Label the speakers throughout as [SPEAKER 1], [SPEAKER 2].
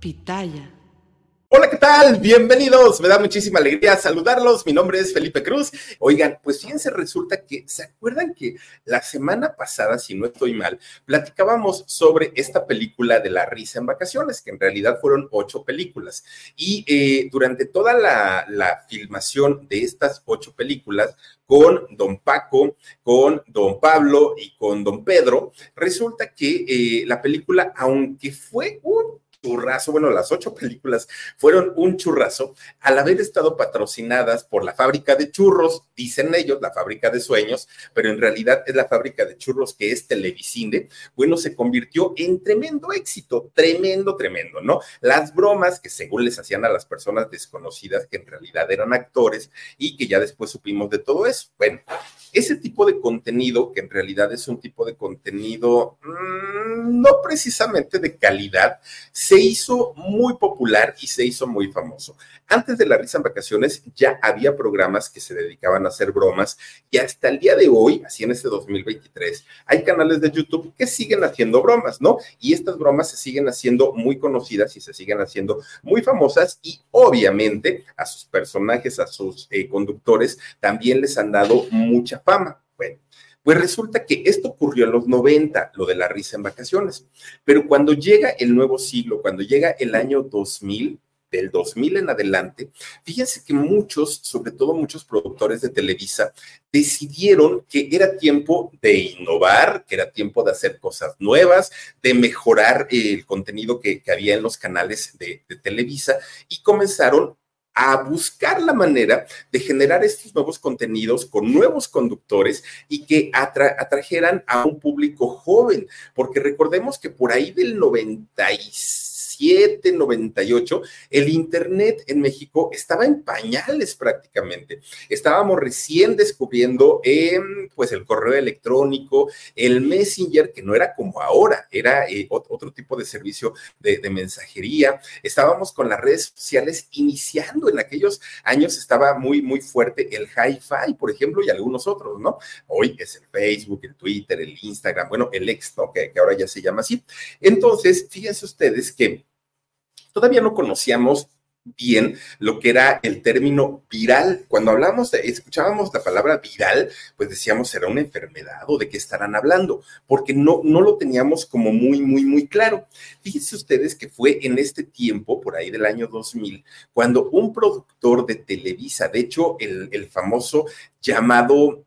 [SPEAKER 1] Pitaya.
[SPEAKER 2] Hola, ¿qué tal? Bienvenidos. Me da muchísima alegría saludarlos. Mi nombre es Felipe Cruz. Oigan, pues fíjense, resulta que, ¿se acuerdan que la semana pasada, si no estoy mal, platicábamos sobre esta película de la risa en vacaciones, que en realidad fueron ocho películas. Y eh, durante toda la, filmación de estas ocho películas, con don Paco, con don Pablo y con don Pedro, resulta que eh, la película, aunque fue un churrazo, bueno, las ocho películas fueron un churrazo al haber estado patrocinadas por la fábrica de churros, dicen ellos, la fábrica de sueños, pero en realidad es la fábrica de churros que es Televisine, bueno, se convirtió en tremendo éxito, tremendo, tremendo, ¿no? Las bromas que según les hacían a las personas desconocidas que en realidad eran actores y que ya después supimos de todo eso. Bueno, ese tipo de contenido, que en realidad es un tipo de contenido mmm, no precisamente de calidad, se hizo muy popular y se hizo muy famoso. Antes de la risa en vacaciones ya había programas que se dedicaban a hacer bromas y hasta el día de hoy, así en este 2023, hay canales de YouTube que siguen haciendo bromas, ¿no? Y estas bromas se siguen haciendo muy conocidas y se siguen haciendo muy famosas y obviamente a sus personajes, a sus eh, conductores, también les han dado mucha fama. Pues resulta que esto ocurrió en los 90, lo de la risa en vacaciones, pero cuando llega el nuevo siglo, cuando llega el año 2000, del 2000 en adelante, fíjense que muchos, sobre todo muchos productores de Televisa, decidieron que era tiempo de innovar, que era tiempo de hacer cosas nuevas, de mejorar el contenido que, que había en los canales de, de Televisa y comenzaron a buscar la manera de generar estos nuevos contenidos con nuevos conductores y que atra atrajeran a un público joven, porque recordemos que por ahí del 96 97, 98, el Internet en México estaba en pañales prácticamente. Estábamos recién descubriendo eh, pues el correo electrónico, el Messenger, que no era como ahora, era eh, otro tipo de servicio de, mensajería. Estábamos con las redes sociales iniciando. En aquellos años estaba muy, muy fuerte el hi-fi, por ejemplo, y algunos otros, ¿no? Hoy es el Facebook, el Twitter, el Instagram, bueno, el ex, ¿no? Que ahora ya se llama así. Entonces, fíjense ustedes que todavía no conocíamos bien lo que era el término viral. Cuando hablamos, escuchábamos la palabra viral, pues decíamos, ¿será una enfermedad o de qué estarán hablando? Porque no, no lo teníamos como muy, muy, muy claro. Fíjense ustedes que fue en este tiempo, por ahí del año 2000, cuando un productor de Televisa, de hecho, el, el famoso llamado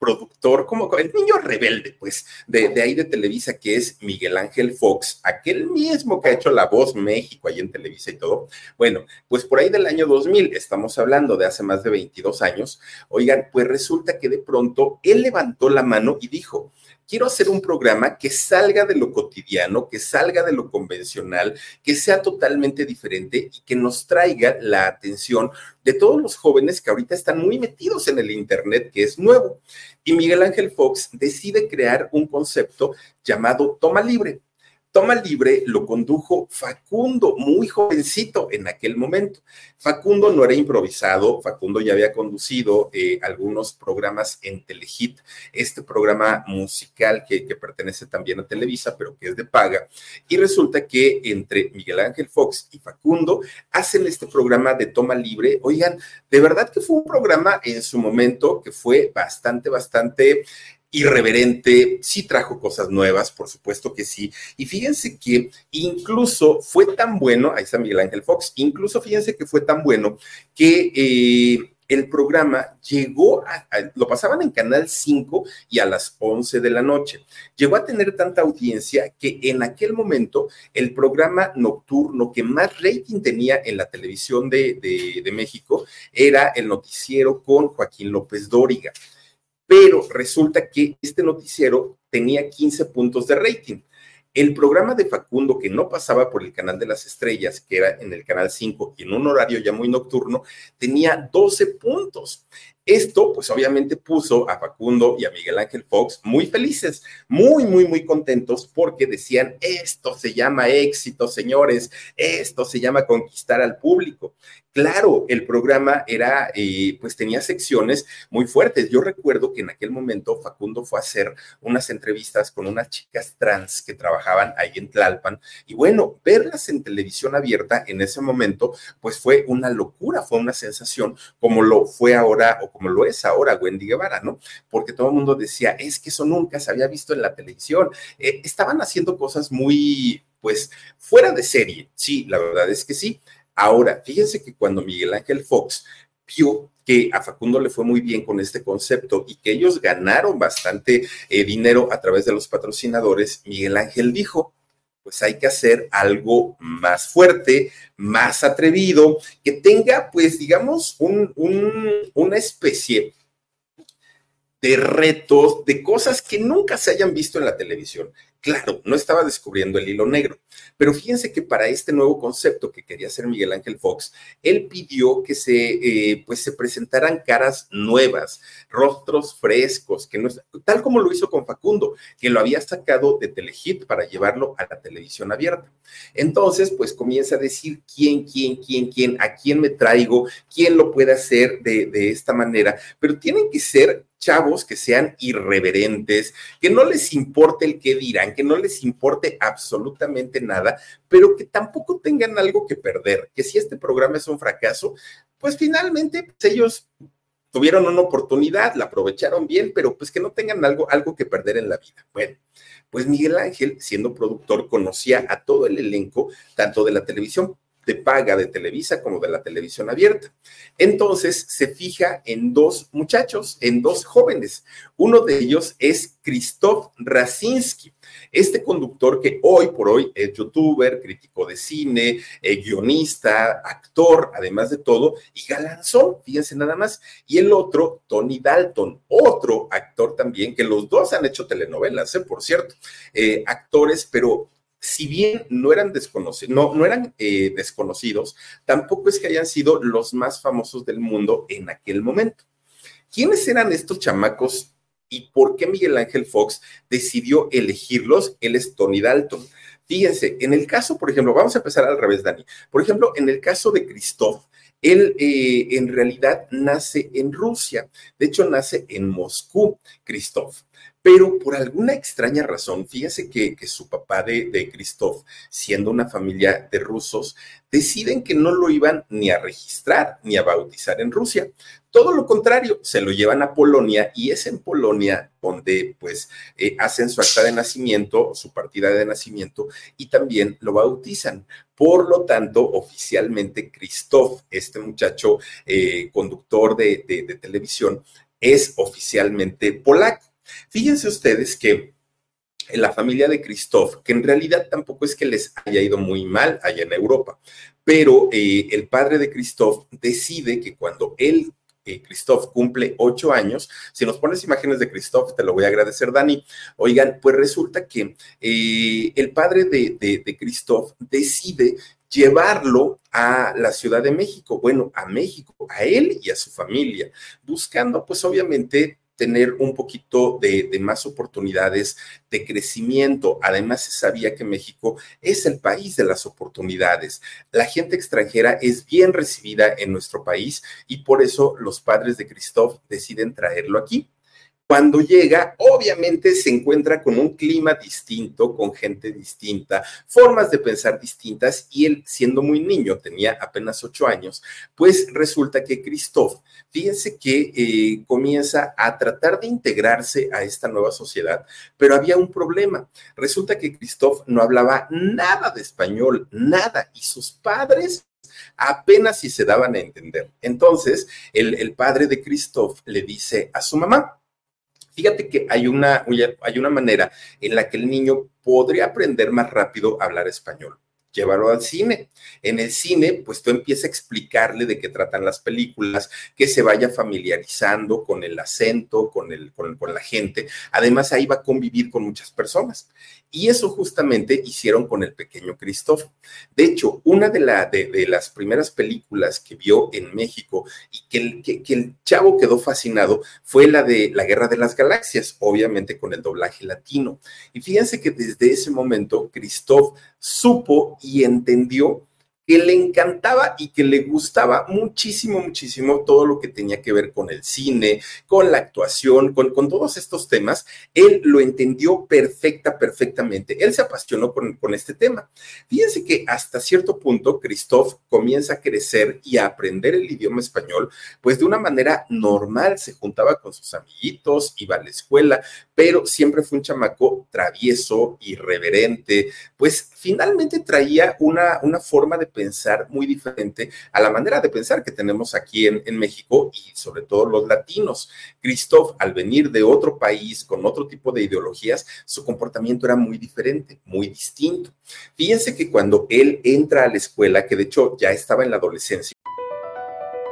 [SPEAKER 2] productor, como el niño rebelde, pues, de, de, ahí de Televisa, que es Miguel Ángel Fox, aquel mismo que ha hecho La Voz México ahí en Televisa y todo. Bueno, pues por ahí del año 2000, estamos hablando de hace más de 22 años, oigan, pues resulta que de pronto él levantó la mano y dijo, quiero hacer un programa que salga de lo cotidiano, que salga de lo convencional, que sea totalmente diferente y que nos traiga la atención de todos los jóvenes que ahorita están muy metidos en el Internet, que es nuevo. Y Miguel Ángel Fox decide crear un concepto llamado toma libre. Toma Libre lo condujo Facundo, muy jovencito en aquel momento. Facundo no era improvisado, Facundo ya había conducido eh, algunos programas en Telehit, este programa musical que, que, pertenece también a Televisa, pero que es de paga. Y resulta que entre Miguel Ángel Fox y Facundo hacen este programa de Toma Libre. Oigan, de verdad que fue un programa en su momento que fue bastante, bastante irreverente, sí trajo cosas nuevas, por supuesto que sí. Y fíjense que incluso fue tan bueno, ahí está Miguel Ángel Fox, incluso fíjense que fue tan bueno que eh, el programa llegó a, lo pasaban en Canal 5 y a las 11 de la noche. Llegó a tener tanta audiencia que en aquel momento el programa nocturno que más rating tenía en la televisión de, de México era el noticiero con Joaquín López Dóriga. Pero resulta que este noticiero tenía 15 puntos de rating. El programa de Facundo, que no pasaba por el canal de las estrellas, que era en el canal 5 y en un horario ya muy nocturno, tenía 12 puntos. Esto, pues obviamente puso a Facundo y a Miguel Ángel Fox muy felices, muy, muy, muy contentos porque decían, esto se llama éxito, señores, esto se llama conquistar al público. Claro, el programa era, eh, pues tenía secciones muy fuertes. Yo recuerdo que en aquel momento Facundo fue a hacer unas entrevistas con unas chicas trans que trabajaban ahí en Tlalpan. Y bueno, verlas en televisión abierta en ese momento, pues fue una locura, fue una sensación como lo fue ahora como lo es ahora Wendy Guevara, ¿no? Porque todo el mundo decía, es que eso nunca se había visto en la televisión. Eh, estaban haciendo cosas muy, pues, fuera de serie. Sí, la verdad es que sí Ahora, fíjense que cuando Miguel Ángel Fox vio que a Facundo le fue muy bien con este concepto y que ellos ganaron bastante eh, dinero a través de los patrocinadores, Miguel Ángel dijo, pues hay que hacer algo más fuerte, más atrevido, que tenga, pues, digamos, una especie de retos, de cosas que nunca se hayan visto en la televisión. Claro, no estaba descubriendo el hilo negro, pero fíjense que para este nuevo concepto que quería hacer Miguel Ángel Fox, él pidió que se, eh, pues se presentaran caras nuevas, rostros frescos, que no, tal como lo hizo con Facundo, que lo había sacado de Telehit para llevarlo a la televisión abierta. Entonces, pues comienza a decir quién, quién, quién, quién, a quién me traigo, quién lo puede hacer de, de esta manera, pero tienen que ser chavos que sean irreverentes, que no les importe el qué dirán, que no les importe absolutamente nada, pero que tampoco tengan algo que perder, que si este programa es un fracaso, pues finalmente pues, ellos tuvieron una oportunidad, la aprovecharon bien, pero pues que no tengan algo, algo que perder en la vida. Bueno, pues Miguel Ángel, siendo productor, conocía a todo el elenco, tanto de la televisión de paga de Televisa como de la televisión abierta. Entonces se fija en dos muchachos, en dos jóvenes. Uno de ellos es Christoph Rasinski, este conductor que hoy por hoy es youtuber, crítico de cine, eh, guionista, actor, además de todo, y galanzón, fíjense nada más. Y el otro, Tony Dalton, otro actor también, que los dos han hecho telenovelas, ¿eh? por cierto, eh, actores, pero si bien no eran desconocidos, no, no eran eh, desconocidos, tampoco es que hayan sido los más famosos del mundo en aquel momento. ¿Quiénes eran estos chamacos y por qué Miguel Ángel Fox decidió elegirlos? Él es Tony Dalton. Fíjense, en el caso, por ejemplo, vamos a empezar al revés, Dani. Por ejemplo, en el caso de Christoph, él eh, en realidad nace en Rusia, de hecho nace en Moscú, Christoph. Pero por alguna extraña razón, fíjese que, su papá de, de Christoph, siendo una familia de rusos, deciden que no lo iban ni a registrar ni a bautizar en Rusia. Todo lo contrario, se lo llevan a Polonia y es en Polonia donde pues eh, hacen su acta de nacimiento, su partida de nacimiento y también lo bautizan. Por lo tanto, oficialmente Christoph, este muchacho eh, conductor de, de televisión, es oficialmente polaco. Fíjense ustedes que en la familia de Christoph, que en realidad tampoco es que les haya ido muy mal allá en Europa, pero eh, el padre de Christoph decide que cuando él eh, cumple ocho años. Si nos pones imágenes de Christoph, te lo voy a agradecer, Dani. Oigan, pues resulta que eh, el padre de, de decide llevarlo a la Ciudad de México, bueno, a México, a él y a su familia, buscando pues obviamente tener un poquito de, más oportunidades de crecimiento. Además, se sabía que México es el país de las oportunidades. La gente extranjera es bien recibida en nuestro país y por eso los padres de Christoph deciden traerlo aquí. Cuando llega, obviamente se encuentra con un clima distinto, con gente distinta, formas de pensar distintas y él, siendo muy niño, tenía apenas ocho años, pues resulta que Christoph, fíjense que eh, comienza a tratar de integrarse a esta nueva sociedad, pero había un problema. Resulta que Christoph no hablaba nada de español, nada, y sus padres apenas si se daban a entender. Entonces, el, padre de Christoph le dice a su mamá, Fíjate que hay una, hay una manera en la que el niño podría aprender más rápido a hablar español llevarlo al cine. En el cine, pues tú empiezas a explicarle de qué tratan las películas, que se vaya familiarizando con el acento, con, el, con, la gente. Además, ahí va a convivir con muchas personas. Y eso justamente hicieron con el pequeño Christoph. De hecho, una de, la, de, las primeras películas que vio en México y que el, que el chavo quedó fascinado fue la de La Guerra de las Galaxias, obviamente con el doblaje latino. Y fíjense que desde ese momento Christoph supo y entendió que le encantaba y que le gustaba muchísimo, muchísimo todo lo que tenía que ver con el cine, con la actuación, con, todos estos temas. Él lo entendió perfecta, perfectamente. Él se apasionó con, con este tema. Fíjense que hasta cierto punto Christoph comienza a crecer y a aprender el idioma español, pues de una manera normal. Se juntaba con sus amiguitos, iba a la escuela, pero siempre fue un chamaco travieso, irreverente, pues finalmente traía una, una forma de pensar muy diferente a la manera de pensar que tenemos aquí en, en México y sobre todo los latinos. Christoph, al venir de otro país con otro tipo de ideologías, su comportamiento era muy diferente, muy distinto. Fíjense que cuando él entra a la escuela, que de hecho ya estaba en la adolescencia,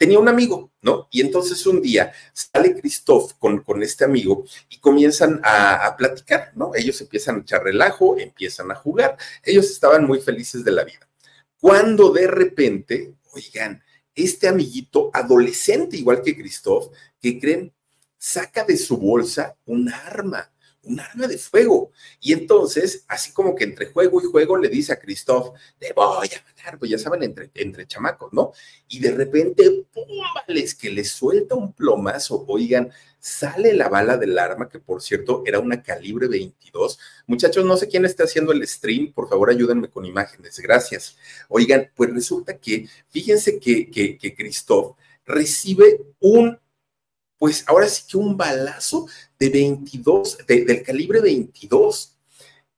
[SPEAKER 2] Tenía un amigo, ¿no? Y entonces un día sale Christoph con, con este amigo y comienzan a, platicar, ¿no? Ellos empiezan a echar relajo, empiezan a jugar, ellos estaban muy felices de la vida. Cuando de repente, oigan, este amiguito adolescente, igual que Christoph, que creen, saca de su bolsa un arma un arma de fuego. Y entonces, así como que entre juego y juego, le dice a Christoph, te voy a matar, pues ya saben, entre, entre chamacos, ¿no? Y de repente, ¡pum! que le suelta un plomazo, oigan, sale la bala del arma, que por cierto era una calibre 22. Muchachos, no sé quién está haciendo el stream, por favor ayúdenme con imágenes, gracias. Oigan, pues resulta que, fíjense que, que, que Christoph recibe un pues ahora sí que un balazo de 22, del calibre 22.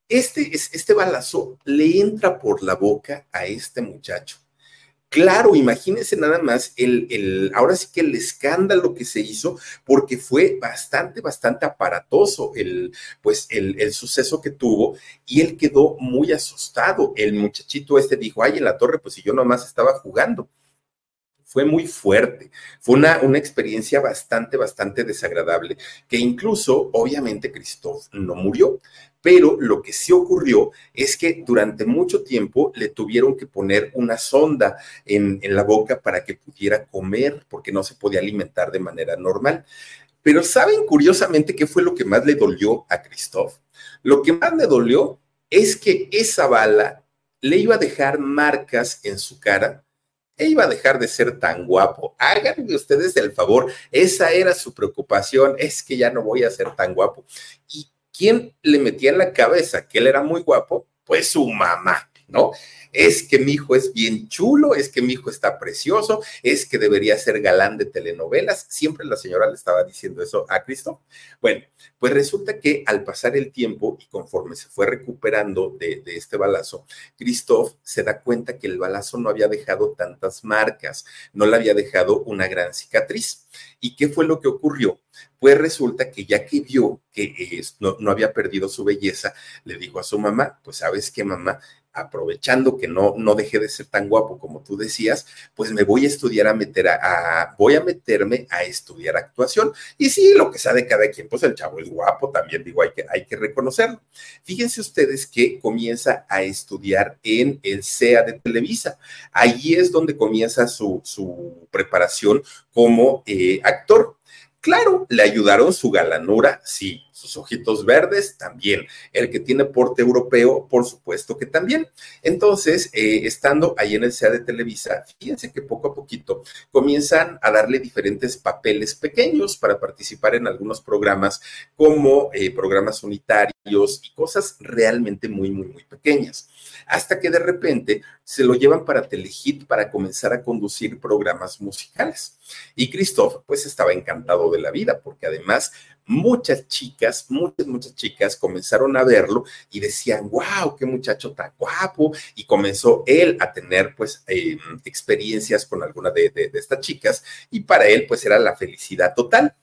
[SPEAKER 2] Este, este balazo le entra por la boca a este muchacho. Claro, imagínense nada más el, el, ahora sí que el escándalo que se hizo, porque fue bastante, bastante aparatoso el, pues el, el, suceso que tuvo y él quedó muy asustado. El muchachito este dijo, ay, en la torre, pues si yo nomás estaba jugando fue muy fuerte. Fue una, una experiencia bastante, bastante desagradable, que incluso, obviamente, Christoph no murió, pero lo que sí ocurrió es que durante mucho tiempo le tuvieron que poner una sonda en, en, la boca para que pudiera comer, porque no se podía alimentar de manera normal. Pero ¿saben curiosamente qué fue lo que más le dolió a Christoph? Lo que más le dolió es que esa bala le iba a dejar marcas en su cara e iba a dejar de ser tan guapo. Háganme ustedes el favor, esa era su preocupación, es que ya no voy a ser tan guapo. ¿Y quién le metía en la cabeza que él era muy guapo? Pues su mamá, ¿no? es que mi hijo es bien chulo, es que mi hijo está precioso, es que debería ser galán de telenovelas. Siempre la señora le estaba diciendo eso a Cristo. Bueno, pues resulta que al pasar el tiempo y conforme se fue recuperando de, este balazo, Christoph se da cuenta que el balazo no había dejado tantas marcas, no le había dejado una gran cicatriz. ¿Y qué fue lo que ocurrió? pues resulta que ya que vio que no, no, había perdido su belleza, le dijo a su mamá, pues sabes qué mamá, aprovechando que no, no dejé de ser tan guapo como tú decías, pues me voy a estudiar a meter a, voy a meterme a estudiar actuación. Y sí, lo que sabe cada quien, pues el chavo es guapo, también digo, hay que, hay que reconocerlo. Fíjense ustedes que comienza a estudiar en el CEA de Televisa. Allí es donde comienza su, su preparación como eh, actor. Claro, le ayudaron su galanura, sí, sus ojitos verdes también, el que tiene porte europeo, por supuesto que también. Entonces, eh, estando ahí en el CEA de Televisa, fíjense que poco a poquito comienzan a darle diferentes papeles pequeños para participar en algunos programas como eh, programas unitarios y cosas realmente muy, muy, muy pequeñas hasta que de repente se lo llevan para Telehit para comenzar a conducir programas musicales. Y Christoph pues estaba encantado de la vida porque además muchas chicas, muchas, muchas chicas comenzaron a verlo y decían, wow, qué muchacho tan guapo. Y comenzó él a tener pues em, experiencias con alguna de, de estas chicas y para él pues era la felicidad total.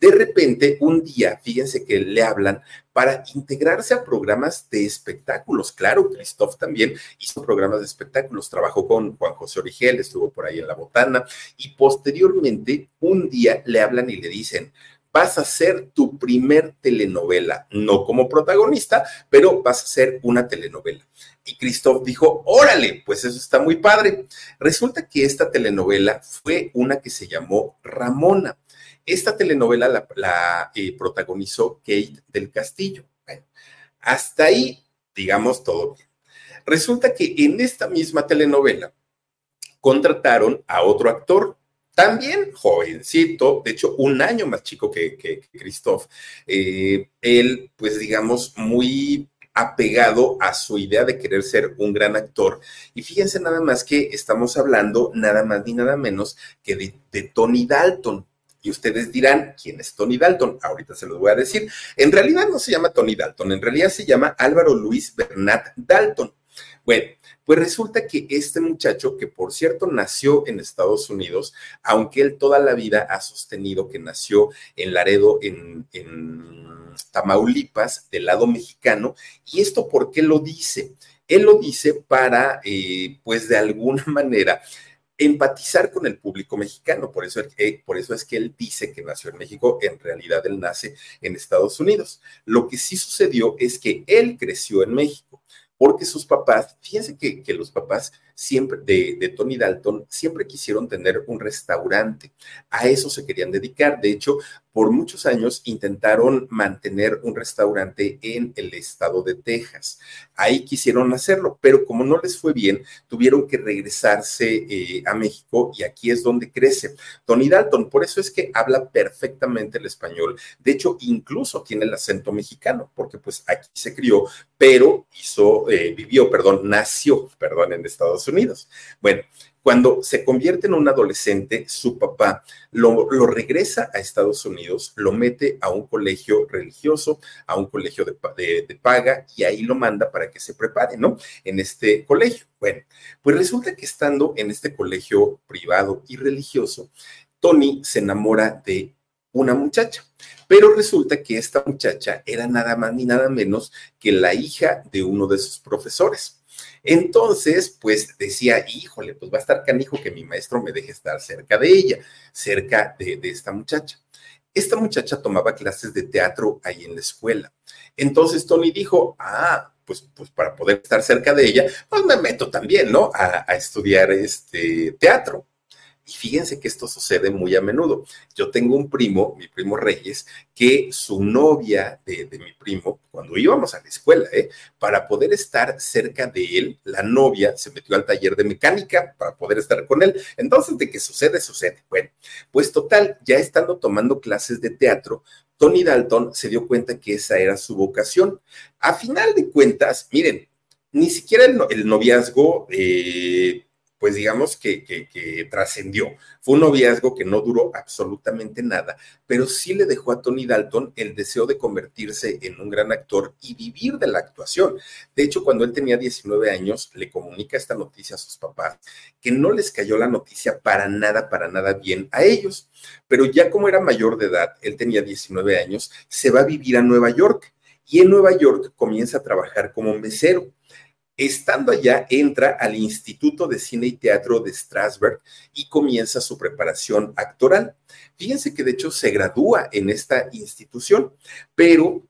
[SPEAKER 2] De repente, un día, fíjense que le hablan para integrarse a programas de espectáculos. Claro, Christoph también hizo programas de espectáculos, trabajó con Juan José Origel, estuvo por ahí en La Botana y posteriormente, un día le hablan y le dicen, vas a hacer tu primer telenovela, no como protagonista, pero vas a hacer una telenovela. Y Christoph dijo, órale, pues eso está muy padre. Resulta que esta telenovela fue una que se llamó Ramona. Esta telenovela la, eh, protagonizó Kate del Castillo. hasta ahí, digamos, todo bien. Resulta que en esta misma telenovela contrataron a otro actor, también jovencito, de hecho, un año más chico que, que, Christoph. Eh, él, pues digamos, muy apegado a su idea de querer ser un gran actor. Y fíjense nada más que estamos hablando nada más ni nada menos que de Tony Dalton. Y ustedes dirán, ¿quién es Tony Dalton? Ahorita se los voy a decir. En realidad no se llama Tony Dalton, en realidad se llama Álvaro Luis Bernat Dalton. Bueno, pues resulta que este muchacho, que por cierto nació en Estados Unidos, aunque él toda la vida ha sostenido que nació en Laredo, en, Tamaulipas, del lado mexicano, ¿y esto por qué lo dice? Él lo dice para, eh, pues de alguna manera, empatizar con el público mexicano. Por eso, eh, por eso es que él dice que nació en México, en realidad él nace en Estados Unidos. Lo que sí sucedió es que él creció en México, porque sus papás, fíjense que, que los papás siempre, de, de, Tony Dalton, siempre quisieron tener un restaurante. A eso se querían dedicar. De hecho, por muchos años intentaron mantener un restaurante en el estado de Texas. Ahí quisieron hacerlo, pero como no les fue bien, tuvieron que regresarse eh, a México y aquí es donde crece. Tony Dalton, por eso es que habla perfectamente el español. De hecho, incluso tiene el acento mexicano, porque pues aquí se crió, pero hizo, eh, vivió, perdón, nació, perdón, en Estados Unidos. Bueno, cuando se convierte en un adolescente, su papá lo, regresa a Estados Unidos, lo mete a un colegio religioso, a un colegio de, de, paga, y ahí lo manda para que se prepare, ¿no? En este colegio. Bueno, pues resulta que estando en este colegio privado y religioso, Tony se enamora de una muchacha. Pero resulta que esta muchacha era nada más ni nada menos que la hija de uno de sus profesores. Entonces, pues decía, híjole, pues va a estar canijo que mi maestro me deje estar cerca de ella, cerca de, esta muchacha. Esta muchacha tomaba clases de teatro ahí en la escuela. Entonces Tony dijo, ah, pues, pues para poder estar cerca de ella, pues me meto también, ¿no? A, a estudiar este teatro. Y fíjense que esto sucede muy a menudo. Yo tengo un primo, mi primo Reyes, que su novia de, mi primo, cuando íbamos a la escuela, ¿eh? para poder estar cerca de él, la novia se metió al taller de mecánica para poder estar con él. Entonces, de qué sucede, sucede. Bueno, pues total, ya estando tomando clases de teatro, Tony Dalton se dio cuenta que esa era su vocación. A final de cuentas, miren, ni siquiera el, noviazgo... Eh, pues digamos que, trascendió. Fue un noviazgo que no duró absolutamente nada, pero sí le dejó a Tony Dalton el deseo de convertirse en un gran actor y vivir de la actuación. De hecho, cuando él tenía 19 años, le comunica esta noticia a sus papás, que no les cayó la noticia para nada, para nada bien a ellos. Pero ya como era mayor de edad, él tenía 19 años, se va a vivir a Nueva York y en Nueva York comienza a trabajar como mesero. Estando allá, entra al Instituto de Cine y Teatro de Strasberg y comienza su preparación actoral. Fíjense que de hecho se gradúa en esta institución, pero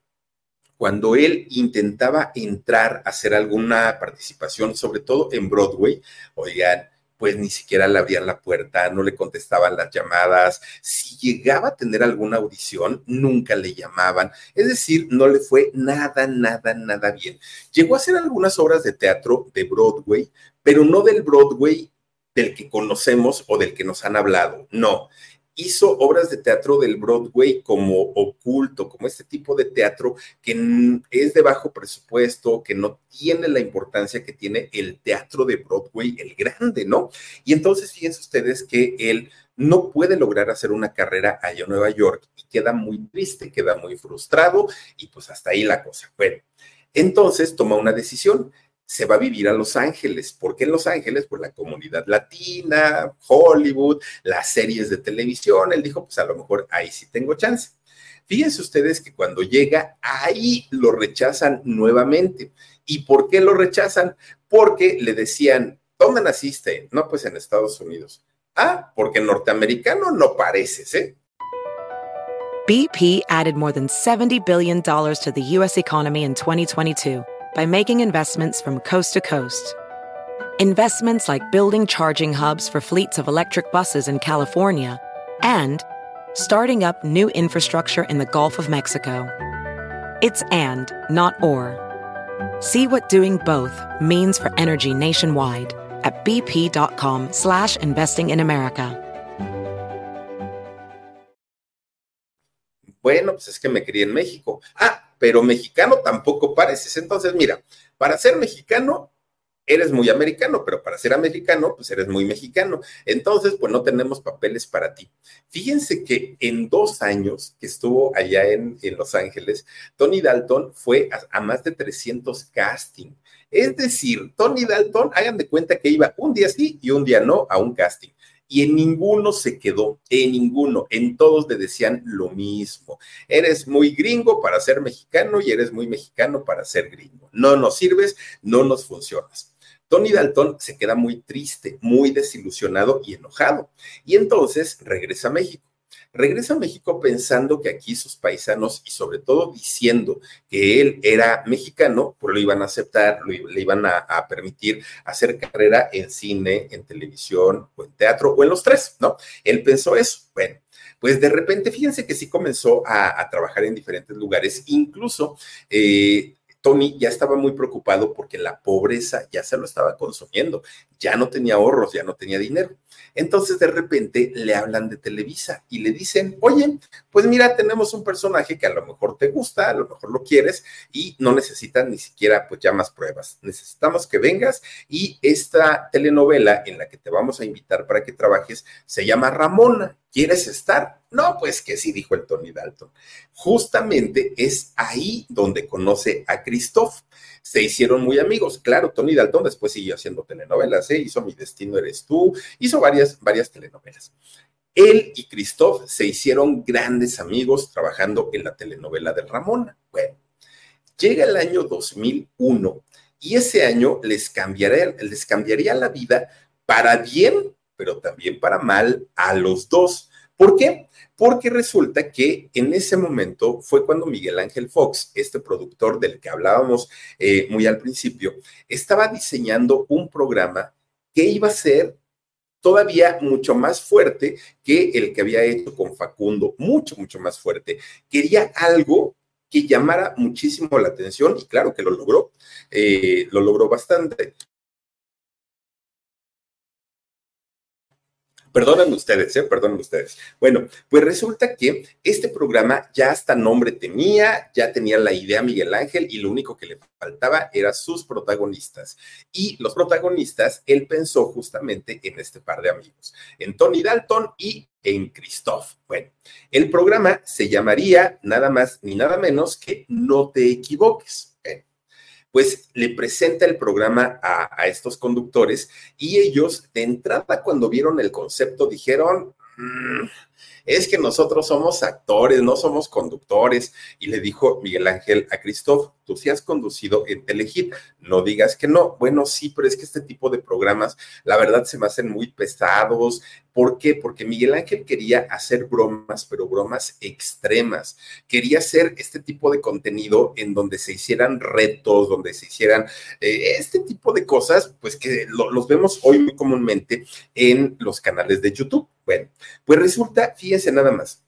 [SPEAKER 2] cuando él intentaba entrar a hacer alguna participación, sobre todo en Broadway, oigan, pues ni siquiera le abrían la puerta, no le contestaban las llamadas. Si llegaba a tener alguna audición, nunca le llamaban. Es decir, no le fue nada, nada, nada bien. Llegó a hacer algunas obras de teatro de Broadway, pero no del Broadway del que conocemos o del que nos han hablado. No, hizo obras de teatro del Broadway como oculto, como este tipo de teatro que es de bajo presupuesto, que no tiene la importancia que tiene el teatro de Broadway, el grande, ¿no? Y entonces fíjense ustedes que él no puede lograr hacer una carrera allá en Nueva York y queda muy triste, queda muy frustrado y pues hasta ahí la cosa. Bueno, entonces toma una decisión se va a vivir a Los Ángeles. ¿Por qué en Los Ángeles? Por la comunidad latina, Hollywood, las series de televisión. Él dijo, pues a lo mejor ahí sí tengo chance. Fíjense ustedes que cuando llega, ahí lo rechazan nuevamente. ¿Y por qué lo rechazan? Porque le decían, ¿dónde naciste? No, pues en Estados Unidos. Ah, porque norteamericano no pareces, ¿eh?
[SPEAKER 3] BP added more than $70 billion to the U.S. economy in 2022. By making investments from coast to coast. Investments like building charging hubs for fleets of electric buses in California and starting up new infrastructure in the Gulf of Mexico. It's and, not or. See what doing both means for energy nationwide at bp.com slash investing in America.
[SPEAKER 2] Bueno, pues es que me crié en México. Ah, pero mexicano tampoco pareces. Entonces, mira, para ser mexicano, eres muy americano, pero para ser americano, pues eres muy mexicano. Entonces, pues no tenemos papeles para ti. Fíjense que en dos años que estuvo allá en, Los Ángeles, Tony Dalton fue a, a, más de 300 casting. Es decir, Tony Dalton, hagan de cuenta que iba un día sí y un día no a un casting y en ninguno se quedó, en ninguno, en todos le decían lo mismo. Eres muy gringo para ser mexicano y eres muy mexicano para ser gringo. No nos sirves, no nos funcionas. Tony Dalton se queda muy triste, muy desilusionado y enojado. Y entonces regresa a México. Regresa a México pensando que aquí sus paisanos y sobre todo diciendo que él era mexicano, pues lo iban a aceptar, le iban a, permitir hacer carrera en cine, en televisión o en teatro o en los tres, ¿no? Él pensó eso. Bueno, pues de repente, fíjense que sí comenzó a, trabajar en diferentes lugares, incluso eh, Tony ya estaba muy preocupado porque la pobreza ya se lo estaba consumiendo, ya no tenía ahorros, ya no tenía dinero. Entonces de repente le hablan de Televisa y le dicen, oye, pues mira, tenemos un personaje que a lo mejor te gusta, a lo mejor lo quieres y no necesitan ni siquiera pues ya más pruebas. Necesitamos que vengas y esta telenovela en la que te vamos a invitar para que trabajes se llama Ramona. ¿Quieres estar? No, pues que sí, dijo el Tony Dalton. Justamente es ahí donde conoce a Christoph se hicieron muy amigos. Claro, Tony Dalton después siguió haciendo telenovelas, ¿eh? hizo Mi Destino Eres Tú, hizo varias, varias telenovelas. Él y Christoph se hicieron grandes amigos trabajando en la telenovela de Ramona. Bueno, llega el año 2001 y ese año les cambiaría, les cambiaría la vida para bien, pero también para mal a los dos. ¿Por qué? Porque resulta que en ese momento fue cuando Miguel Ángel Fox, este productor del que hablábamos eh, muy al principio, estaba diseñando un programa que iba a ser todavía mucho más fuerte que el que había hecho con Facundo, mucho, mucho más fuerte. Quería algo que llamara muchísimo la atención y claro que lo logró, eh, lo logró bastante. Perdonen ustedes, ¿eh? Ustedes. Bueno, pues resulta que este programa ya hasta nombre tenía, ya tenía la idea Miguel Ángel y lo único que le faltaba eran sus protagonistas. Y los protagonistas, él pensó justamente en este par de amigos, en Tony Dalton y en Christoph. Bueno, el programa se llamaría nada más ni nada menos que No te equivoques pues le presenta el programa a, estos conductores y ellos de entrada cuando vieron el concepto dijeron, mm, es que nosotros somos actores, no somos conductores. Y le dijo Miguel Ángel a Christoph, tú sí has conducido en Telehit, no digas que no. Bueno, sí, pero es que este tipo de programas, la verdad, se me hacen muy pesados. ¿Por qué? Porque Miguel Ángel quería hacer bromas, pero bromas extremas. Quería hacer este tipo de contenido en donde se hicieran retos, donde se hicieran eh, este tipo de cosas, pues que los vemos hoy muy comúnmente en los canales de YouTube. Bueno, pues resulta, fíjense nada más.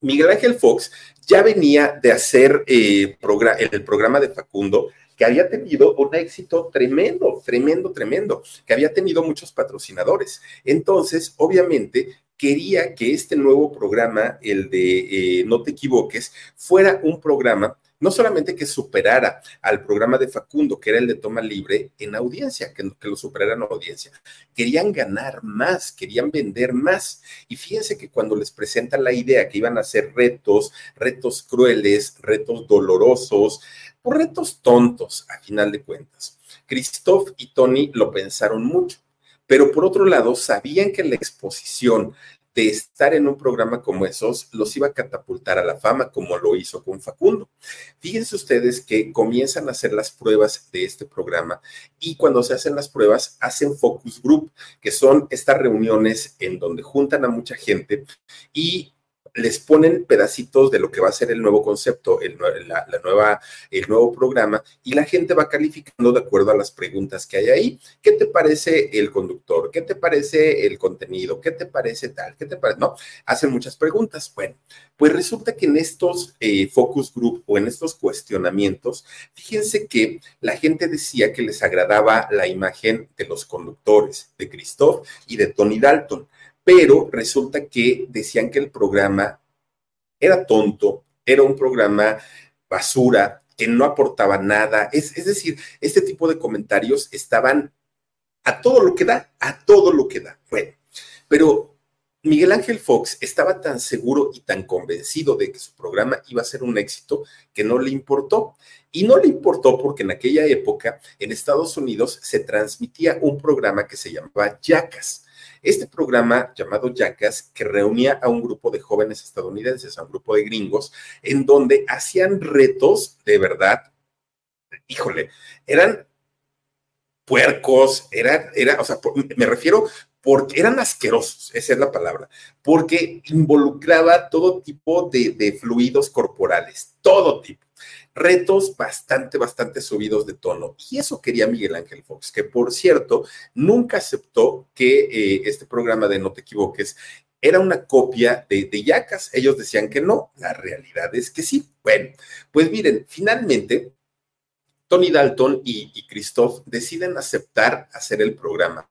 [SPEAKER 2] Miguel Ángel Fox ya venía de hacer eh, el programa de Facundo, que había tenido un éxito tremendo, tremendo, tremendo, que había tenido muchos patrocinadores. Entonces, obviamente, quería que este nuevo programa, el de eh, No te equivoques, fuera un programa no solamente que superara al programa de Facundo, que era el de toma libre, en audiencia, que, lo superara en audiencia. Querían ganar más, querían vender más. Y fíjense que cuando les presentan la idea que iban a hacer retos, retos crueles, retos dolorosos, o retos tontos, a final de cuentas. Christoph y Tony lo pensaron mucho pero por otro lado sabían que la exposición de estar en un programa como esos los iba a catapultar a la fama, como lo hizo con Facundo. Fíjense ustedes que comienzan a hacer las pruebas de este programa y cuando se hacen las pruebas hacen focus group, que son estas reuniones en donde juntan a mucha gente y les ponen pedacitos de lo que va a ser el nuevo concepto, el, la, nueva, el nuevo programa, y la gente va calificando de acuerdo a las preguntas que hay ahí. ¿Qué te parece el conductor? ¿Qué te parece el contenido? ¿Qué te parece tal? ¿Qué te parece? No, hacen muchas preguntas. Bueno, pues resulta que en estos eh, focus group o en estos cuestionamientos, fíjense que la gente decía que les agradaba la imagen de los conductores, de Christoph y de Tony Dalton pero resulta que decían que el programa era tonto, era un programa basura, que no aportaba nada. Es, decir, este tipo de comentarios estaban a todo lo que da, a todo lo que da. Bueno, pero Miguel Ángel Fox estaba tan seguro y tan convencido de que su programa iba a ser un éxito que no le importó. Y no le importó porque en aquella época en Estados Unidos se transmitía un programa que se llamaba Jackass este programa llamado Jackass, que reunía a un grupo de jóvenes estadounidenses, a un grupo de gringos, en donde hacían retos de verdad, híjole, eran puercos, era, era, o sea, me refiero porque eran asquerosos, esa es la palabra, porque involucraba todo tipo de, de fluidos corporales, todo tipo retos bastante, bastante subidos de tono. Y eso quería Miguel Ángel Fox, que por cierto, nunca aceptó que eh, este programa de No te equivoques era una copia de, de Yacas. Ellos decían que no, la realidad es que sí. Bueno, pues miren, finalmente Tony Dalton y, Christoph deciden aceptar hacer el programa.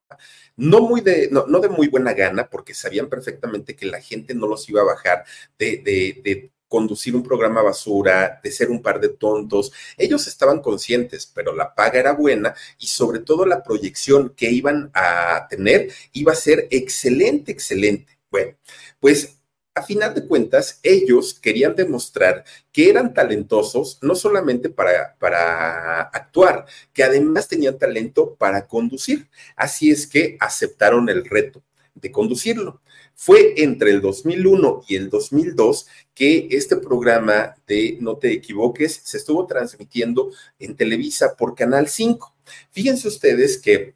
[SPEAKER 2] No, muy de, no, no, de muy buena gana, porque sabían perfectamente que la gente no los iba a bajar de, de, de conducir un programa basura, de ser un par de tontos. Ellos estaban conscientes, pero la paga era buena y sobre todo la proyección que iban a tener iba a ser excelente, excelente. Bueno, pues a final de cuentas, ellos querían demostrar que eran talentosos no solamente para, para, actuar, que además tenían talento para conducir. Así es que aceptaron el reto de conducirlo. Fue entre el 2001 y el 2002 que este programa de No te equivoques se estuvo transmitiendo en Televisa por Canal 5. Fíjense ustedes que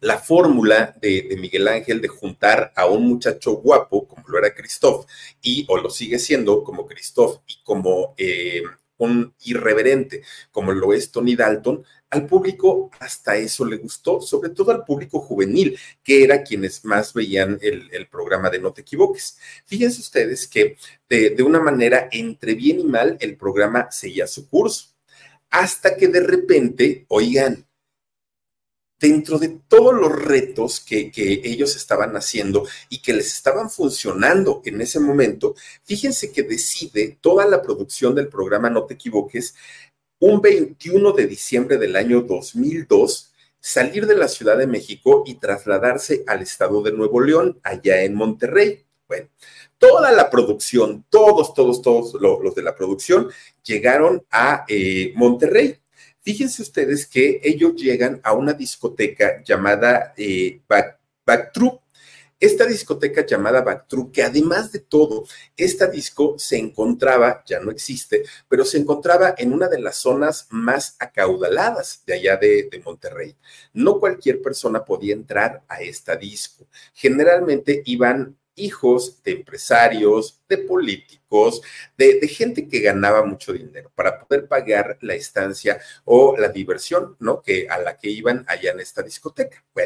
[SPEAKER 2] la fórmula de, Miguel Ángel de juntar a un muchacho guapo, como lo era Christoph, y o lo sigue siendo como Christoph y como eh, un irreverente, como lo es Tony Dalton, al público hasta eso le gustó, sobre todo al público juvenil, que era quienes más veían el, programa de No te equivoques. Fíjense ustedes que de, de una manera entre bien y mal el programa seguía su curso, hasta que de repente, oigan, dentro de todos los retos que, ellos estaban haciendo y que les estaban funcionando en ese momento, fíjense que decide toda la producción del programa No te equivoques un 21 de diciembre del año 2002 salir de la Ciudad de México y trasladarse al estado de Nuevo León, allá en Monterrey. Bueno, toda la producción, todos, todos, todos los, de la producción llegaron a eh, Monterrey Fíjense ustedes que ellos llegan a una discoteca llamada eh, Back, Esta discoteca llamada Backtru, que además de todo, esta disco se encontraba, ya no existe, pero se encontraba en una de las zonas más acaudaladas de allá de, Monterrey. No cualquier persona podía entrar a esta disco. Generalmente iban hijos de empresarios, de políticos, de, de, gente que ganaba mucho dinero para poder pagar la estancia o la diversión, ¿no? Que a la que iban allá en esta discoteca. Bueno.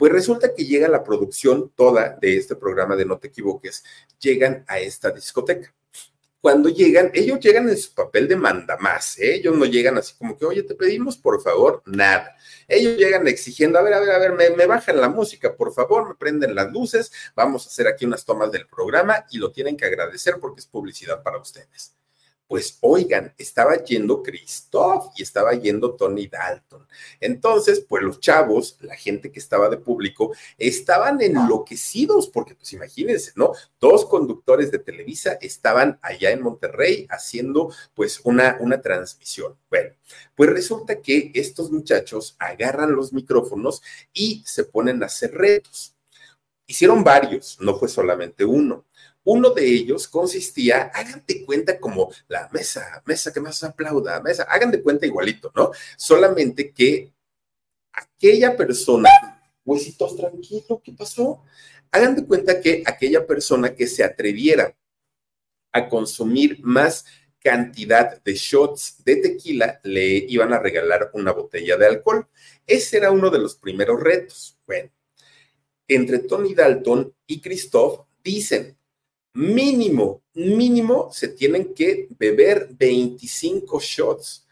[SPEAKER 2] Pues resulta que llega la producción toda de este programa de No te equivoques, llegan a esta discoteca. cuando llegan, ellos llegan en su papel de mandamás, ¿eh? ellos no llegan así como que, oye, te pedimos por favor, nada. Ellos llegan exigiendo, a ver, a ver, a ver, me, me, bajan la música, por favor, me prenden las luces, vamos a hacer aquí unas tomas del programa y lo tienen que agradecer porque es publicidad para ustedes pues oigan, estaba yendo Christoph y estaba yendo Tony Dalton. Entonces, pues los chavos, la gente que estaba de público, estaban enloquecidos, porque pues imagínense, ¿no? Dos conductores de Televisa estaban allá en Monterrey haciendo pues una, una transmisión. Bueno, pues resulta que estos muchachos agarran los micrófonos y se ponen a hacer retos. Hicieron varios, no fue solamente uno. Uno de ellos consistía, hagan de cuenta como la mesa, mesa que más aplauda, mesa, hagan de cuenta igualito, ¿no? Solamente que aquella persona, huesitos tranquilo, ¿qué pasó? Hagan de cuenta que aquella persona que se atreviera a consumir más cantidad de shots de tequila, le iban a regalar una botella de alcohol. Ese era uno de los primeros retos. Bueno, entre Tony Dalton y Christoph dicen, mínimo, mínimo se tienen que beber 25 shots.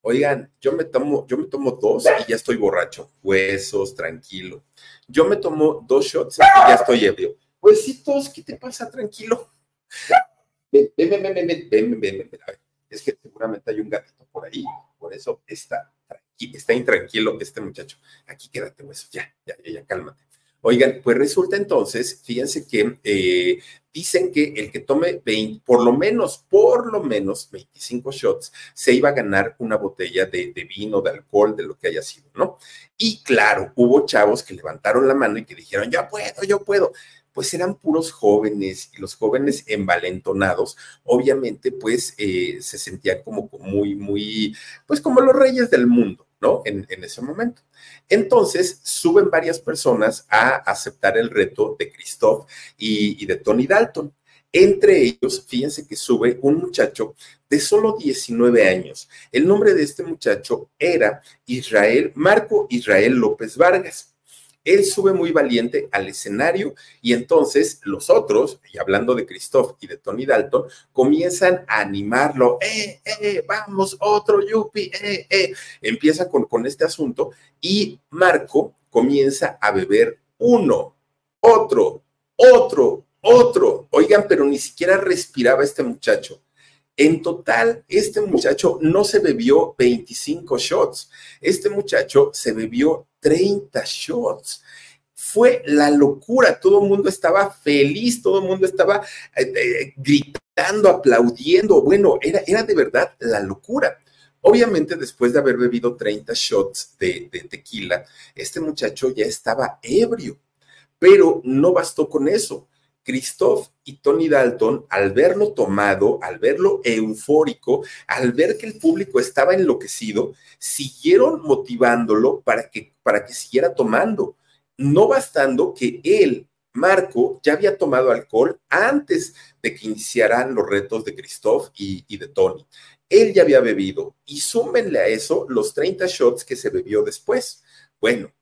[SPEAKER 2] Oigan, yo me tomo, yo me tomo dos y ya estoy borracho. Huesos, tranquilo. Yo me tomo dos shots y ya estoy ebrio. Huesitos, ¿qué te pasa? Tranquilo. Ven, ven, ven, ven, ven, ven, ven, ven. Es que seguramente hay un gatito por ahí, por eso está, está intranquilo este muchacho. Aquí quédate, huesos, ya, ya, ya, ya, cálmate. Oigan, pues resulta entonces, fíjense que eh, dicen que el que tome 20, por lo menos, por lo menos 25 shots, se iba a ganar una botella de, vino, de alcohol, de lo que haya sido, ¿no? Y claro, hubo chavos que levantaron la mano y que dijeron, yo puedo, yo puedo. Pues eran puros jóvenes y los jóvenes envalentonados, obviamente, pues eh, se sentían como muy, muy, pues como los reyes del mundo, En, ese momento. Entonces, suben varias personas a aceptar el reto de Christoph y, de Tony Dalton. Entre ellos, fíjense que sube un muchacho de solo 19 años. El nombre de este muchacho era Israel, Marco Israel López Vargas. Él sube muy valiente al escenario y entonces los otros, y hablando de Christoph y de Tony Dalton, comienzan a animarlo. ¡Eh, eh, vamos, otro Yupi! ¡Eh, eh! Empieza con, con este asunto y Marco comienza a beber uno, otro, otro, otro. Oigan, pero ni siquiera respiraba este muchacho. En total, este muchacho no se bebió 25 shots, este muchacho se bebió 30 shots. Fue la locura, todo el mundo estaba feliz, todo el mundo estaba eh, eh, gritando, aplaudiendo, bueno, era, era de verdad la locura. Obviamente, después de haber bebido 30 shots de, de tequila, este muchacho ya estaba ebrio, pero no bastó con eso Christoph y Tony Dalton, al verlo tomado, al verlo eufórico, al ver que el público estaba enloquecido, siguieron motivándolo para que, para que siguiera tomando. No bastando que él, Marco, ya había tomado alcohol antes de que iniciaran los retos de Christoph y, y de Tony. Él ya había bebido y súmenle a eso los 30 shots que se bebió después. Bueno,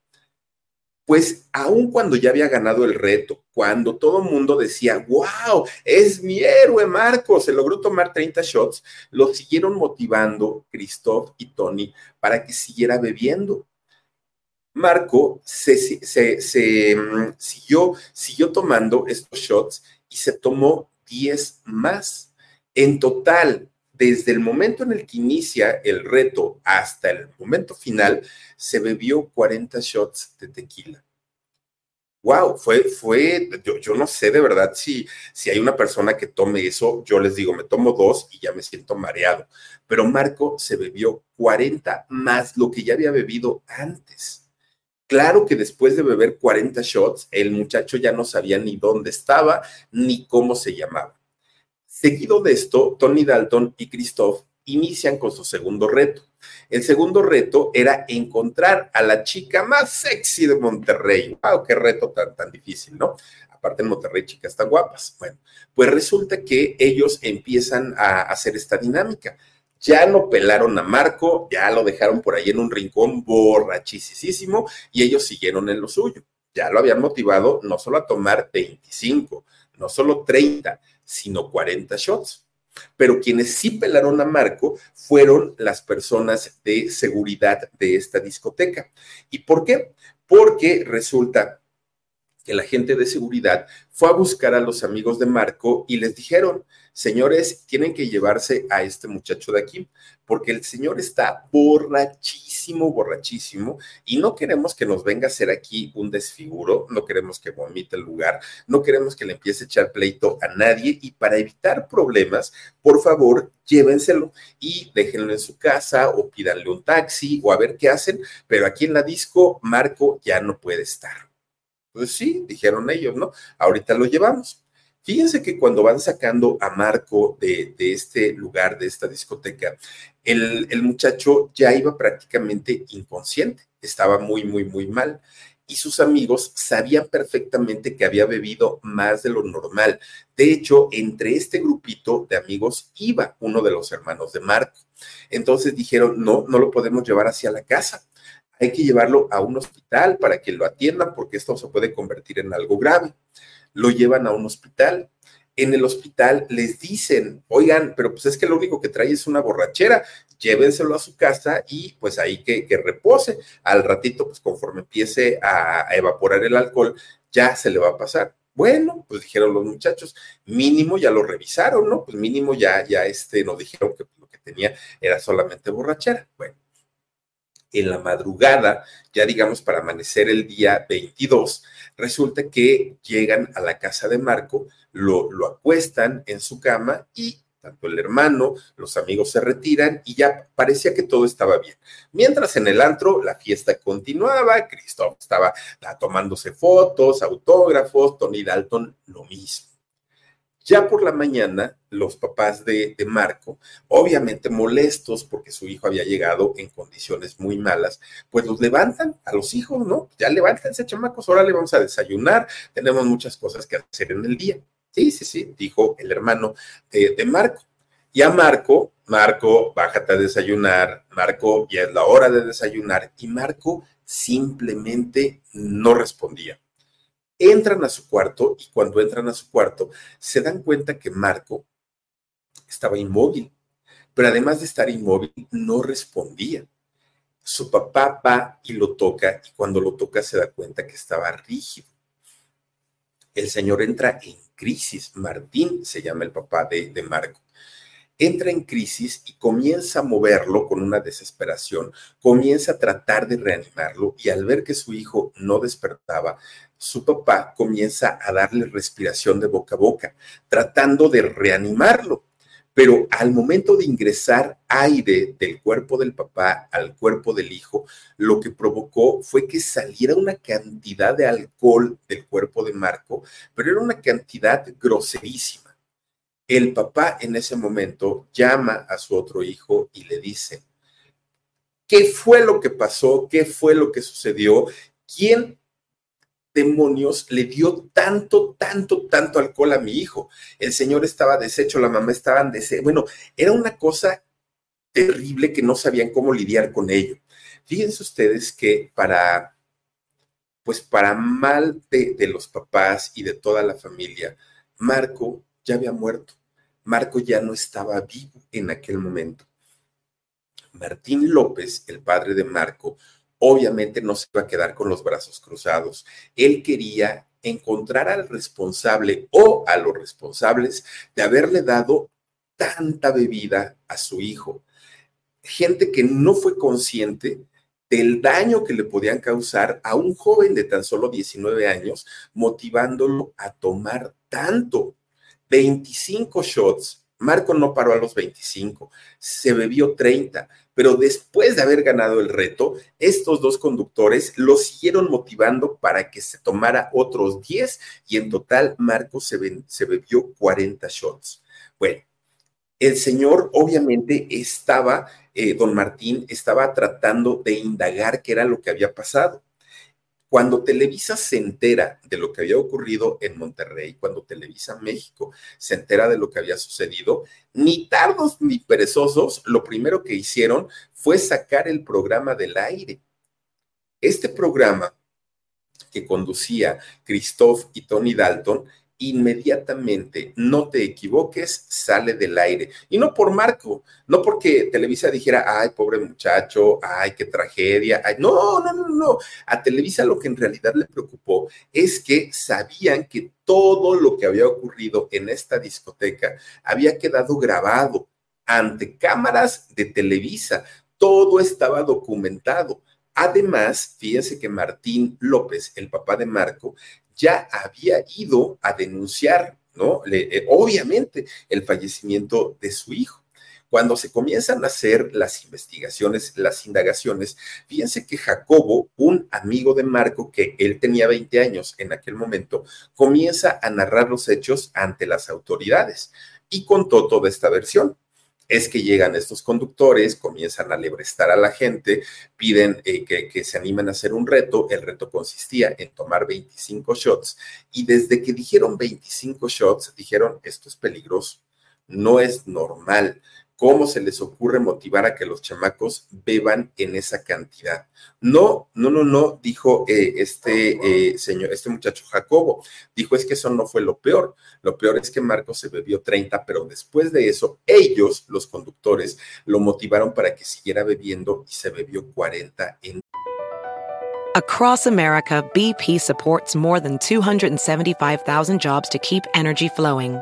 [SPEAKER 2] pues aun cuando ya había ganado el reto, cuando todo el mundo decía, wow, es mi héroe Marco, se logró tomar 30 shots, lo siguieron motivando Christoph y Tony para que siguiera bebiendo. Marco se, mm, siguió, siguió tomando estos shots y se tomó 10 más. En total, desde el momento en el que inicia el reto hasta el momento final, se bebió 40 shots de tequila. Wow, fue, fue, yo, yo, no sé de verdad si, si hay una persona que tome eso, yo les digo, me tomo dos y ya me siento mareado. Pero Marco se bebió 40 más lo que ya había bebido antes. Claro que después de beber 40 shots, el muchacho ya no sabía ni dónde estaba ni cómo se llamaba. Seguido de esto, Tony Dalton y Christoph inician con su segundo reto. El segundo reto era encontrar a la chica más sexy de Monterrey. ¡Wow! ¡Qué reto tan, tan difícil, ¿no? Aparte en Monterrey, chicas están guapas. Bueno, pues resulta que ellos empiezan a hacer esta dinámica. Ya lo pelaron a Marco, ya lo dejaron por ahí en un rincón borrachísimo y ellos siguieron en lo suyo. Ya lo habían motivado no solo a tomar 25, no solo 30, sino 40 shots. Pero quienes sí pelaron a Marco fueron las personas de seguridad de esta discoteca. ¿Y por qué? Porque resulta que la gente de seguridad fue a buscar a los amigos de Marco y les dijeron, señores, tienen que llevarse a este muchacho de aquí, porque el señor está borrachísimo, borrachísimo, y no queremos que nos venga a hacer aquí un desfiguro, no queremos que vomite el lugar, no queremos que le empiece a echar pleito a nadie, y para evitar problemas, por favor, llévenselo y déjenlo en su casa o pídanle un taxi o a ver qué hacen, pero aquí en la disco Marco ya no puede estar. Pues sí, dijeron ellos, ¿no? Ahorita lo llevamos. Fíjense que cuando van sacando a Marco de, este lugar, de esta discoteca, el, el, muchacho ya iba prácticamente inconsciente, estaba muy, muy, muy mal. Y sus amigos sabían perfectamente que había bebido más de lo normal. De hecho, entre este grupito de amigos iba uno de los hermanos de Marco. Entonces dijeron, no, no lo podemos llevar hacia la casa hay que llevarlo a un hospital para que lo atiendan porque esto se puede convertir en algo grave. Lo llevan a un hospital. En el hospital les dicen, oigan, pero pues es que lo único que trae es una borrachera, llévenselo a su casa y pues ahí que, repose. Al ratito, pues conforme empiece a, evaporar el alcohol, ya se le va a pasar. Bueno, pues dijeron los muchachos, mínimo ya lo revisaron, ¿no? Pues mínimo ya, ya este, nos dijeron que lo que tenía era solamente borrachera. Bueno, en la madrugada, ya digamos para amanecer el día 22, resulta que llegan a la casa de Marco, lo, lo acuestan en su cama y tanto el hermano, los amigos se retiran y ya parecía que todo estaba bien. Mientras en el antro la fiesta continuaba, Christoph estaba tomándose fotos, autógrafos, Tony Dalton lo mismo. Ya por la mañana, los papás de, Marco, obviamente molestos porque su hijo había llegado en condiciones muy malas, pues los levantan a los hijos, ¿no? Ya levántense, chamacos, ahora le vamos a desayunar, tenemos muchas cosas que hacer en el día. Sí, sí, sí, dijo el hermano de, de Marco. Y a Marco, Marco, bájate a desayunar, Marco, ya es la hora de desayunar, y Marco simplemente no respondía entran a su cuarto y cuando entran a su cuarto se dan cuenta que Marco estaba inmóvil, pero además de estar inmóvil no respondía. Su papá va y lo toca y cuando lo toca se da cuenta que estaba rígido. El señor entra en crisis. Martín se llama el papá de, de Marco entra en crisis y comienza a moverlo con una desesperación, comienza a tratar de reanimarlo y al ver que su hijo no despertaba, su papá comienza a darle respiración de boca a boca, tratando de reanimarlo. pero al momento de ingresar aire del cuerpo del papá al cuerpo del hijo, lo que provocó fue que saliera una cantidad de alcohol del cuerpo de Marco, pero era una cantidad groserísima. El papá en ese momento llama a su otro hijo y le dice, ¿qué fue lo que pasó? ¿Qué fue lo que sucedió? ¿Quién demonios le dio tanto, tanto, tanto alcohol a mi hijo? El señor estaba deshecho, la mamá estaba deshecho. Bueno, era una cosa terrible que no sabían cómo lidiar con ello. Fíjense ustedes que para, pues para mal de, de los papás y de toda la familia, Marco ya había muerto. Marco ya no estaba vivo en aquel momento. Martín López, el padre de Marco, obviamente no se iba a quedar con los brazos cruzados. Él quería encontrar al responsable o a los responsables de haberle dado tanta bebida a su hijo. Gente que no fue consciente del daño que le podían causar a un joven de tan solo 19 años, motivándolo a tomar tanto. 25 shots. Marco no paró a los 25, se bebió 30 pero después de haber ganado el reto, estos dos conductores lo siguieron motivando para que se tomara otros 10 y en total Marcos se, bebió 40 shots. Bueno, el señor obviamente estaba, eh, don Martín estaba tratando de indagar qué era lo que había pasado. Cuando Televisa se entera de lo que había ocurrido en Monterrey, cuando Televisa México se entera de lo que había sucedido, ni tardos ni perezosos, lo primero que hicieron fue sacar el programa del aire. Este programa que conducía Christoph y Tony Dalton inmediatamente, no te equivoques, sale del aire. Y no por Marco, no porque Televisa dijera, ay, pobre muchacho, ay, qué tragedia, ay, no, no, no, no. A Televisa lo que en realidad le preocupó es que sabían que todo lo que había ocurrido en esta discoteca había quedado grabado ante cámaras de Televisa. Todo estaba documentado. Además, fíjense que Martín López, el papá de Marco, ya había ido a denunciar, ¿no? Eh, obviamente, el fallecimiento de su hijo. Cuando se comienzan a hacer las investigaciones, las indagaciones, fíjense que Jacobo, un amigo de Marco, que él tenía 20 años en aquel momento, comienza a narrar los hechos ante las autoridades y contó toda esta versión es que llegan estos conductores, comienzan a lebrestar a la gente, piden eh, que, que, se animen a hacer un reto. El reto consistía en tomar 25 shots y desde que dijeron 25 shots, dijeron, esto es peligroso, no es normal. ¿Cómo se les ocurre motivar a que los chamacos beban en esa cantidad? No, no, no, no, dijo eh, este eh, señor, este muchacho Jacobo. Dijo, es que eso no fue lo peor. Lo peor es que Marcos se bebió 30, pero después de eso, ellos, los conductores, lo motivaron para que siguiera bebiendo y se bebió 40 en.
[SPEAKER 3] Across America, BP supports more than 275,000 jobs to keep energy flowing.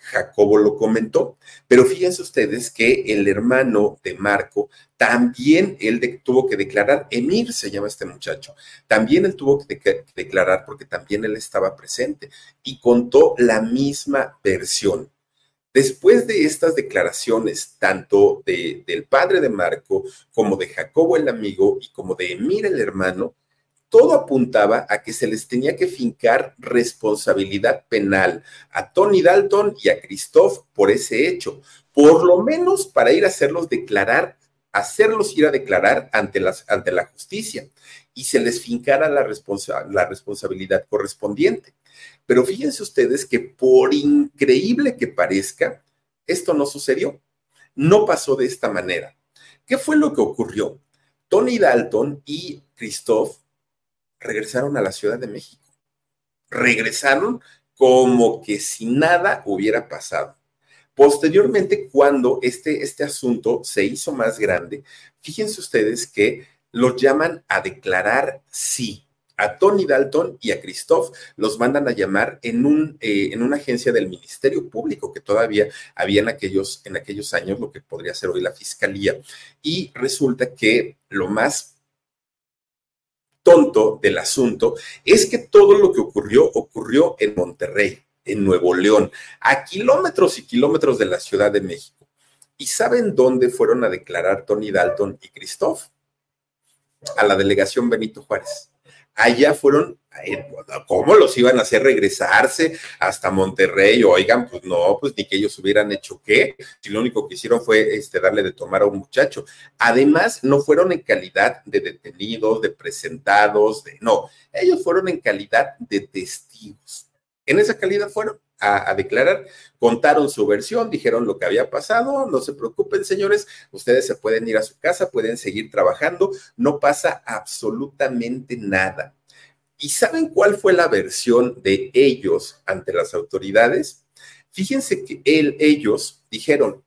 [SPEAKER 2] Jacobo lo comentó, pero fíjense ustedes que el hermano de Marco también él tuvo que declarar, Emir se llama este muchacho, también él tuvo que, declarar porque también él estaba presente y contó la misma versión. Después de estas declaraciones, tanto del padre de Marco como de Jacobo el amigo y como de Emir el hermano, todo apuntaba a que se les tenía que fincar responsabilidad penal a Tony Dalton y a Christoph por ese hecho, por lo menos para ir a hacerlos declarar, hacerlos ir a declarar ante, las, ante la justicia y se les fincara la, la responsabilidad correspondiente. Pero fíjense ustedes que por increíble que parezca, esto no sucedió. No pasó de esta manera. ¿Qué fue lo que ocurrió? Tony Dalton y Christoph regresaron a la Ciudad de México. Regresaron como que si nada hubiera pasado. Posteriormente, cuando este, este asunto se hizo más grande, fíjense ustedes que los llaman a declarar sí. A Tony Dalton y a Christoph los mandan a llamar en, un, eh, en una agencia del Ministerio Público que todavía había en aquellos, en aquellos años, lo que podría ser hoy la Fiscalía. Y resulta que lo más tonto del asunto es que todo lo que ocurrió ocurrió en Monterrey, en Nuevo León, a kilómetros y kilómetros de la Ciudad de México. ¿Y saben dónde fueron a declarar Tony Dalton y Christoph? A la delegación Benito Juárez. Allá fueron, ¿cómo los iban a hacer regresarse hasta Monterrey? Oigan, pues no, pues ni que ellos hubieran hecho qué, si lo único que hicieron fue este, darle de tomar a un muchacho. Además, no fueron en calidad de detenidos, de presentados, de no, ellos fueron en calidad de testigos. En esa calidad fueron a, declarar, contaron su versión, dijeron lo que había pasado, no se preocupen señores, ustedes se pueden ir a su casa, pueden seguir trabajando, no pasa absolutamente nada. ¿Y saben cuál fue la versión de ellos ante las autoridades? Fíjense que ellos dijeron,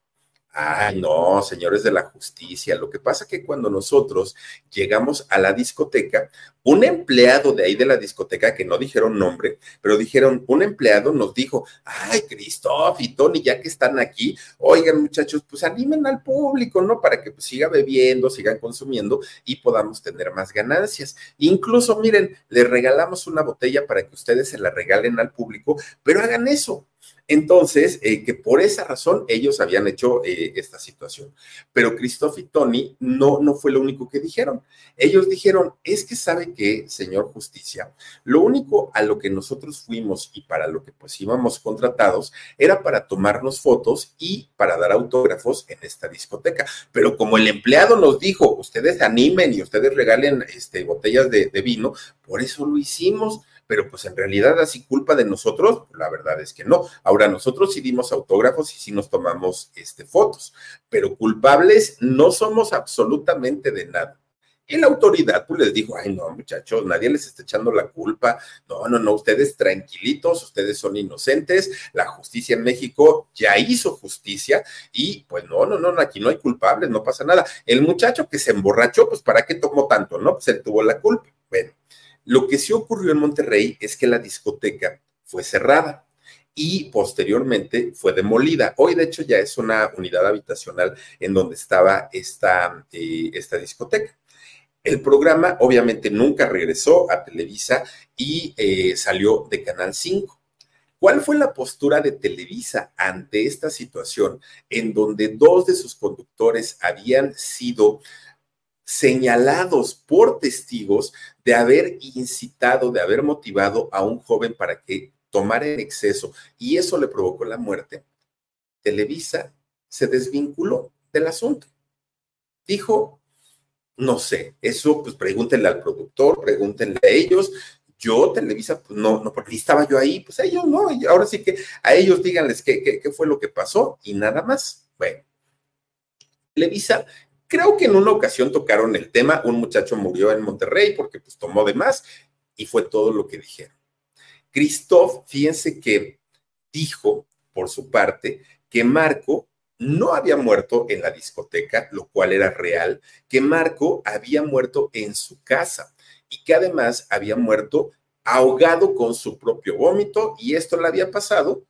[SPEAKER 2] Ay, no, señores de la justicia. Lo que pasa es que cuando nosotros llegamos a la discoteca, un empleado de ahí de la discoteca, que no dijeron nombre, pero dijeron, un empleado nos dijo, ay, Cristóf y Tony, ya que están aquí, oigan muchachos, pues animen al público, ¿no? Para que pues, siga bebiendo, sigan consumiendo y podamos tener más ganancias. Incluso, miren, les regalamos una botella para que ustedes se la regalen al público, pero hagan eso, entonces, eh, que por esa razón ellos habían hecho eh, esta situación. Pero Christoph y Tony no, no fue lo único que dijeron. Ellos dijeron, es que sabe que, señor justicia, lo único a lo que nosotros fuimos y para lo que pues íbamos contratados era para tomarnos fotos y para dar autógrafos en esta discoteca. Pero como el empleado nos dijo, ustedes animen y ustedes regalen este, botellas de, de vino, por eso lo hicimos pero pues en realidad así culpa de nosotros, la verdad es que no. Ahora nosotros sí dimos autógrafos y sí nos tomamos este, fotos, pero culpables no somos absolutamente de nada. Y la autoridad pues les dijo, ay no muchachos, nadie les está echando la culpa, no, no, no, ustedes tranquilitos, ustedes son inocentes, la justicia en México ya hizo justicia y pues no, no, no, aquí no hay culpables, no pasa nada. El muchacho que se emborrachó, pues ¿para qué tomó tanto? No, pues él tuvo la culpa. Bueno, lo que sí ocurrió en Monterrey es que la discoteca fue cerrada y posteriormente fue demolida. Hoy, de hecho, ya es una unidad habitacional en donde estaba esta, eh, esta discoteca. El programa obviamente nunca regresó a Televisa y eh, salió de Canal 5. ¿Cuál fue la postura de Televisa ante esta situación en donde dos de sus conductores habían sido señalados por testigos de haber incitado, de haber motivado a un joven para que tomara en exceso y eso le provocó la muerte, Televisa se desvinculó del asunto. Dijo, no sé, eso pues pregúntenle al productor, pregúntenle a ellos. Yo, Televisa, pues no, no, porque estaba yo ahí, pues ellos no, ahora sí que a ellos díganles qué, qué, qué fue lo que pasó y nada más. Bueno, Televisa Creo que en una ocasión tocaron el tema, un muchacho murió en Monterrey porque pues tomó de más y fue todo lo que dijeron. Christoph, fíjense que dijo, por su parte, que Marco no había muerto en la discoteca, lo cual era real, que Marco había muerto en su casa y que además había muerto ahogado con su propio vómito y esto le había pasado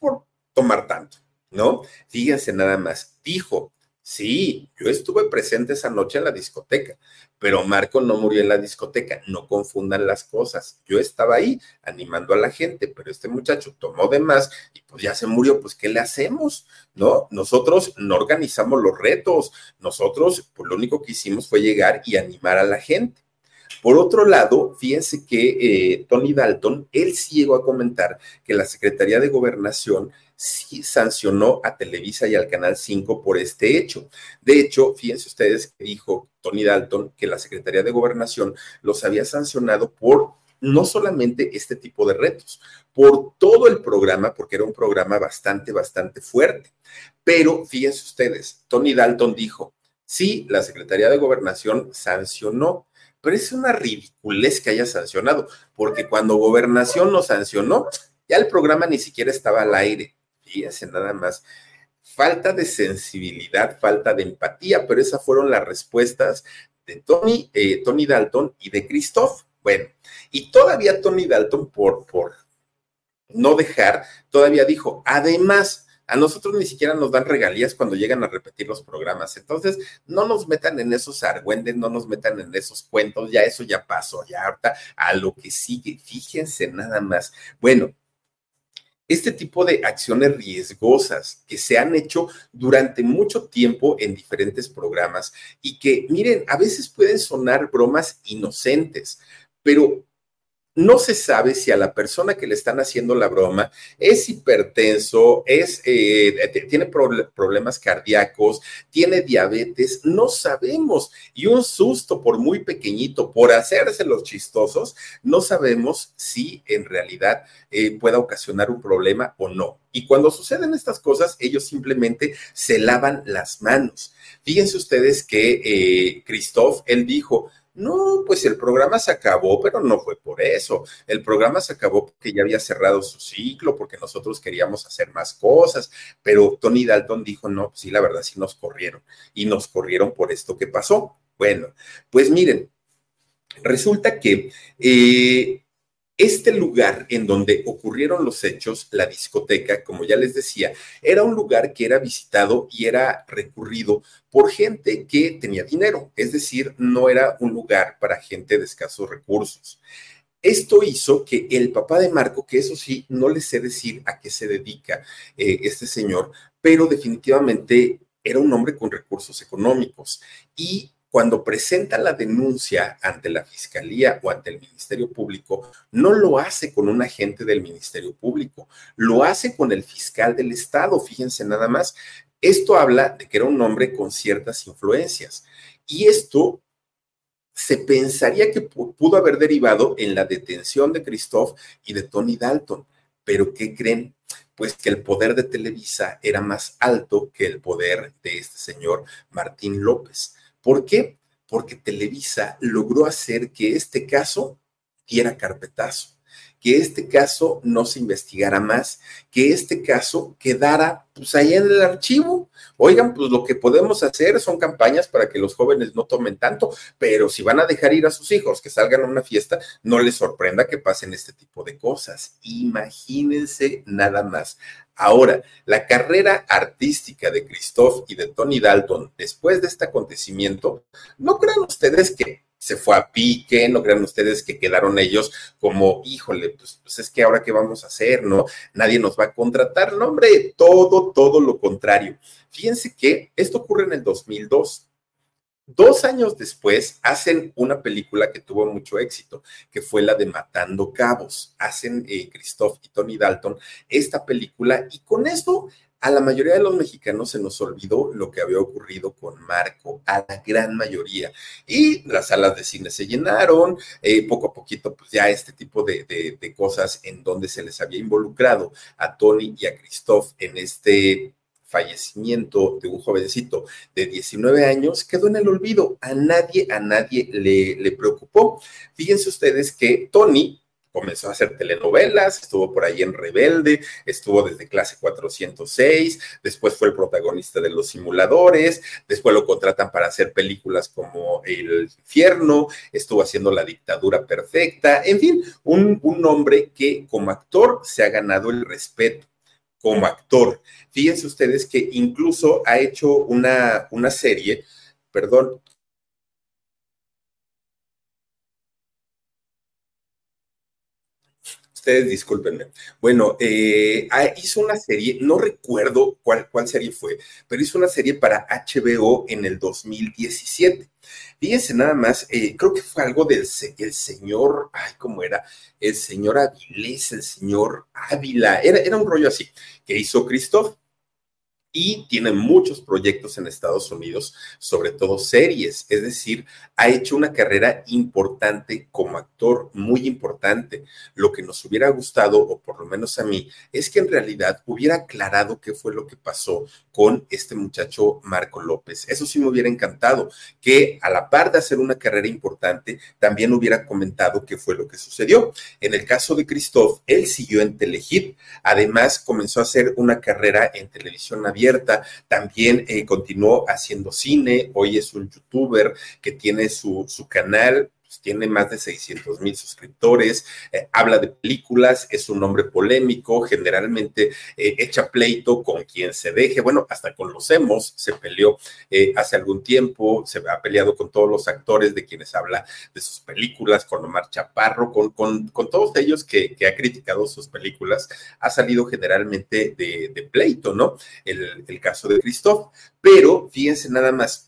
[SPEAKER 2] por tomar tanto, ¿no? Fíjense nada más, dijo, Sí, yo estuve presente esa noche en la discoteca, pero Marco no murió en la discoteca, no confundan las cosas. Yo estaba ahí animando a la gente, pero este muchacho tomó de más y pues ya se murió, pues ¿qué le hacemos? ¿No? Nosotros no organizamos los retos, nosotros pues lo único que hicimos fue llegar y animar a la gente. Por otro lado, fíjense que eh, Tony Dalton, él sí llegó a comentar que la Secretaría de Gobernación sí sancionó a Televisa y al Canal 5 por este hecho. De hecho, fíjense ustedes que dijo Tony Dalton que la Secretaría de Gobernación los había sancionado por no solamente este tipo de retos, por todo el programa, porque era un programa bastante, bastante fuerte. Pero fíjense ustedes, Tony Dalton dijo, sí, la Secretaría de Gobernación sancionó, pero es una ridiculez que haya sancionado, porque cuando Gobernación lo sancionó, ya el programa ni siquiera estaba al aire fíjense nada más, falta de sensibilidad, falta de empatía, pero esas fueron las respuestas de Tony, eh, Tony Dalton y de Christoph. Bueno, y todavía Tony Dalton, por, por no dejar, todavía dijo, además, a nosotros ni siquiera nos dan regalías cuando llegan a repetir los programas. Entonces, no nos metan en esos argüendes, no nos metan en esos cuentos, ya eso ya pasó, ya ahorita a lo que sigue, fíjense nada más. Bueno, este tipo de acciones riesgosas que se han hecho durante mucho tiempo en diferentes programas y que, miren, a veces pueden sonar bromas inocentes, pero no se sabe si a la persona que le están haciendo la broma es hipertenso, es, eh, tiene problemas cardíacos, tiene diabetes, no sabemos. Y un susto, por muy pequeñito, por hacerse los chistosos, no sabemos si en realidad eh, pueda ocasionar un problema o no. Y cuando suceden estas cosas, ellos simplemente se lavan las manos. Fíjense ustedes que eh, Christoph, él dijo, no, pues el programa se acabó, pero no fue por eso. El programa se acabó porque ya había cerrado su ciclo, porque nosotros queríamos hacer más cosas, pero Tony Dalton dijo, no, pues sí, la verdad sí nos corrieron y nos corrieron por esto que pasó. Bueno, pues miren, resulta que eh, este lugar en donde ocurrieron los hechos, la discoteca, como ya les decía, era un lugar que era visitado y era recurrido por gente que tenía dinero, es decir, no era un lugar para gente de escasos recursos. Esto hizo que el papá de Marco, que eso sí, no le sé decir a qué se dedica eh, este señor, pero definitivamente era un hombre con recursos económicos y cuando presenta la denuncia ante la Fiscalía o ante el Ministerio Público, no lo hace con un agente del Ministerio Público, lo hace con el fiscal del Estado, fíjense nada más. Esto habla de que era un hombre con ciertas influencias y esto se pensaría que pudo haber derivado en la detención de Christoph y de Tony Dalton. Pero ¿qué creen? Pues que el poder de Televisa era más alto que el poder de este señor Martín López. ¿Por qué? Porque Televisa logró hacer que este caso diera carpetazo, que este caso no se investigara más, que este caso quedara pues ahí en el archivo. Oigan, pues lo que podemos hacer son campañas para que los jóvenes no tomen tanto, pero si van a dejar ir a sus hijos que salgan a una fiesta, no les sorprenda que pasen este tipo de cosas. Imagínense nada más. Ahora, la carrera artística de Christoph y de Tony Dalton después de este acontecimiento, ¿no crean ustedes que se fue a pique, no crean ustedes que quedaron ellos como, híjole, pues, pues, es que ahora qué vamos a hacer, ¿no? Nadie nos va a contratar, no, hombre, todo, todo lo contrario. Fíjense que esto ocurre en el 2002. Dos años después hacen una película que tuvo mucho éxito, que fue la de Matando Cabos. Hacen eh, Christoph y Tony Dalton esta película y con esto a la mayoría de los mexicanos se nos olvidó lo que había ocurrido con Marco, a la gran mayoría. Y las salas de cine se llenaron, eh, poco a poquito, pues ya este tipo de, de, cosas en donde se les había involucrado a Tony y a Christoph en este fallecimiento de un jovencito de 19 años quedó en el olvido. A nadie, a nadie le, le preocupó. Fíjense ustedes que Tony comenzó a hacer telenovelas, estuvo por ahí en Rebelde, estuvo desde clase 406, después fue el protagonista de Los Simuladores, después lo contratan para hacer películas como El Infierno, estuvo haciendo La Dictadura Perfecta, en fin, un, un hombre que como actor se ha ganado el respeto como actor. Fíjense ustedes que incluso ha hecho una, una serie, perdón, Ustedes discúlpenme. Bueno, eh, ah, hizo una serie, no recuerdo cuál, cuál serie fue, pero hizo una serie para HBO en el 2017. Fíjense nada más, eh, creo que fue algo del el señor, ay, ¿cómo era? El señor Avilés, el señor Ávila, era, era un rollo así, que hizo Christoph y tiene muchos proyectos en Estados Unidos, sobre todo series, es decir, ha hecho una carrera importante como actor, muy importante. Lo que nos hubiera gustado, o por lo menos a mí, es que en realidad hubiera aclarado qué fue lo que pasó con este muchacho Marco López. Eso sí me hubiera encantado, que a la par de hacer una carrera importante, también hubiera comentado qué fue lo que sucedió. En el caso de Christoph, él siguió en Telehit, además comenzó a hacer una carrera en televisión abierta abierta, también eh, continuó haciendo cine, hoy es un youtuber que tiene su, su canal pues, tiene más de 600 mil suscriptores, eh, habla de películas, es un hombre polémico, generalmente eh, echa pleito con quien se deje, bueno, hasta con los hemos se peleó eh, hace algún tiempo, se ha peleado con todos los actores de quienes habla de sus películas, con Omar Chaparro, con, con, todos ellos que, ha criticado sus películas, ha salido generalmente de, pleito, ¿no? El, el caso de Christoph, pero fíjense nada más,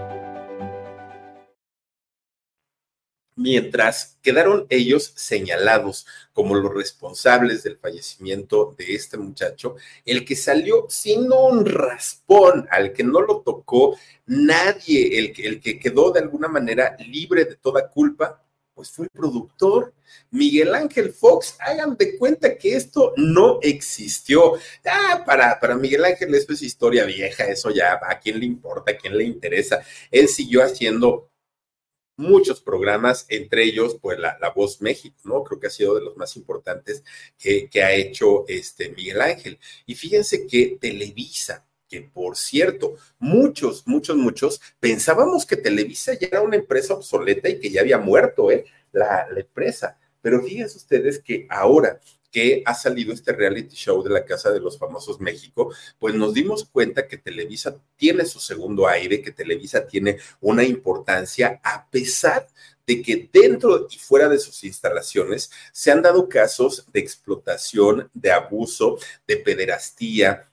[SPEAKER 2] Mientras quedaron ellos señalados como los responsables del fallecimiento de este muchacho, el que salió sin un raspón, al que no lo tocó nadie, el que, el que quedó de alguna manera libre de toda culpa, pues fue el productor. Miguel Ángel Fox, hagan de cuenta que esto no existió. Ah, para, para Miguel Ángel esto es historia vieja, eso ya, ¿a quién le importa? ¿A quién le interesa? Él siguió haciendo muchos programas, entre ellos, pues la, Voz México, ¿no? Creo que ha sido de los más importantes que, ha hecho este Miguel Ángel. Y fíjense que Televisa, que por cierto, muchos, muchos, muchos pensábamos que Televisa ya era una empresa obsoleta y que ya había muerto, ¿eh? La, la empresa. Pero fíjense ustedes que ahora que ha salido este reality show de la Casa de los Famosos México, pues nos dimos cuenta que Televisa tiene su segundo aire, que Televisa tiene una importancia a pesar de que dentro y fuera de sus instalaciones se han dado casos de explotación, de abuso, de pederastía,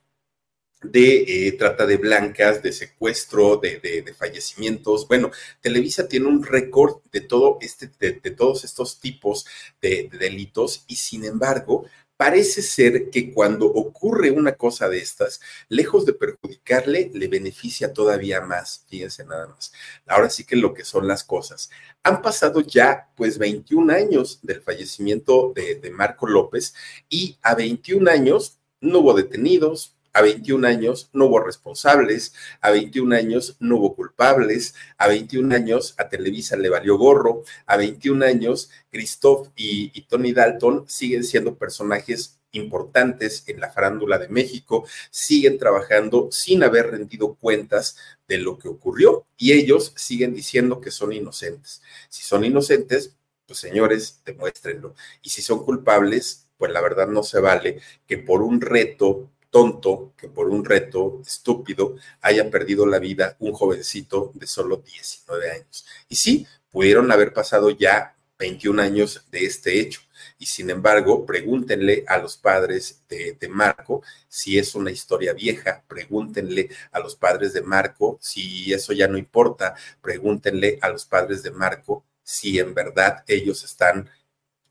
[SPEAKER 2] de eh, trata de blancas, de secuestro, de, fallecimientos. Bueno, Televisa tiene un récord de todo este, de, todos estos tipos de, delitos y sin embargo, parece ser que cuando ocurre una cosa de estas, lejos de perjudicarle, le beneficia todavía más. Fíjense nada más. Ahora sí que lo que son las cosas. Han pasado ya pues 21 años del fallecimiento de, de Marco López y a 21 años no hubo detenidos, a 21 años no hubo responsables, a 21 años no hubo culpables, a 21 años a Televisa le valió gorro, a 21 años Christoph y, y Tony Dalton siguen siendo personajes importantes en la farándula de México, siguen trabajando sin haber rendido cuentas de lo que ocurrió y ellos siguen diciendo que son inocentes. Si son inocentes, pues señores, demuéstrenlo. Y si son culpables, pues la verdad no se vale que por un reto tonto que por un reto estúpido haya perdido la vida un jovencito de solo 19 años. Y sí, pudieron haber pasado ya 21 años de este hecho. Y sin embargo, pregúntenle a los padres de, de, Marco si es una historia vieja, pregúntenle a los padres de Marco si eso ya no importa, pregúntenle a los padres de Marco si en verdad ellos están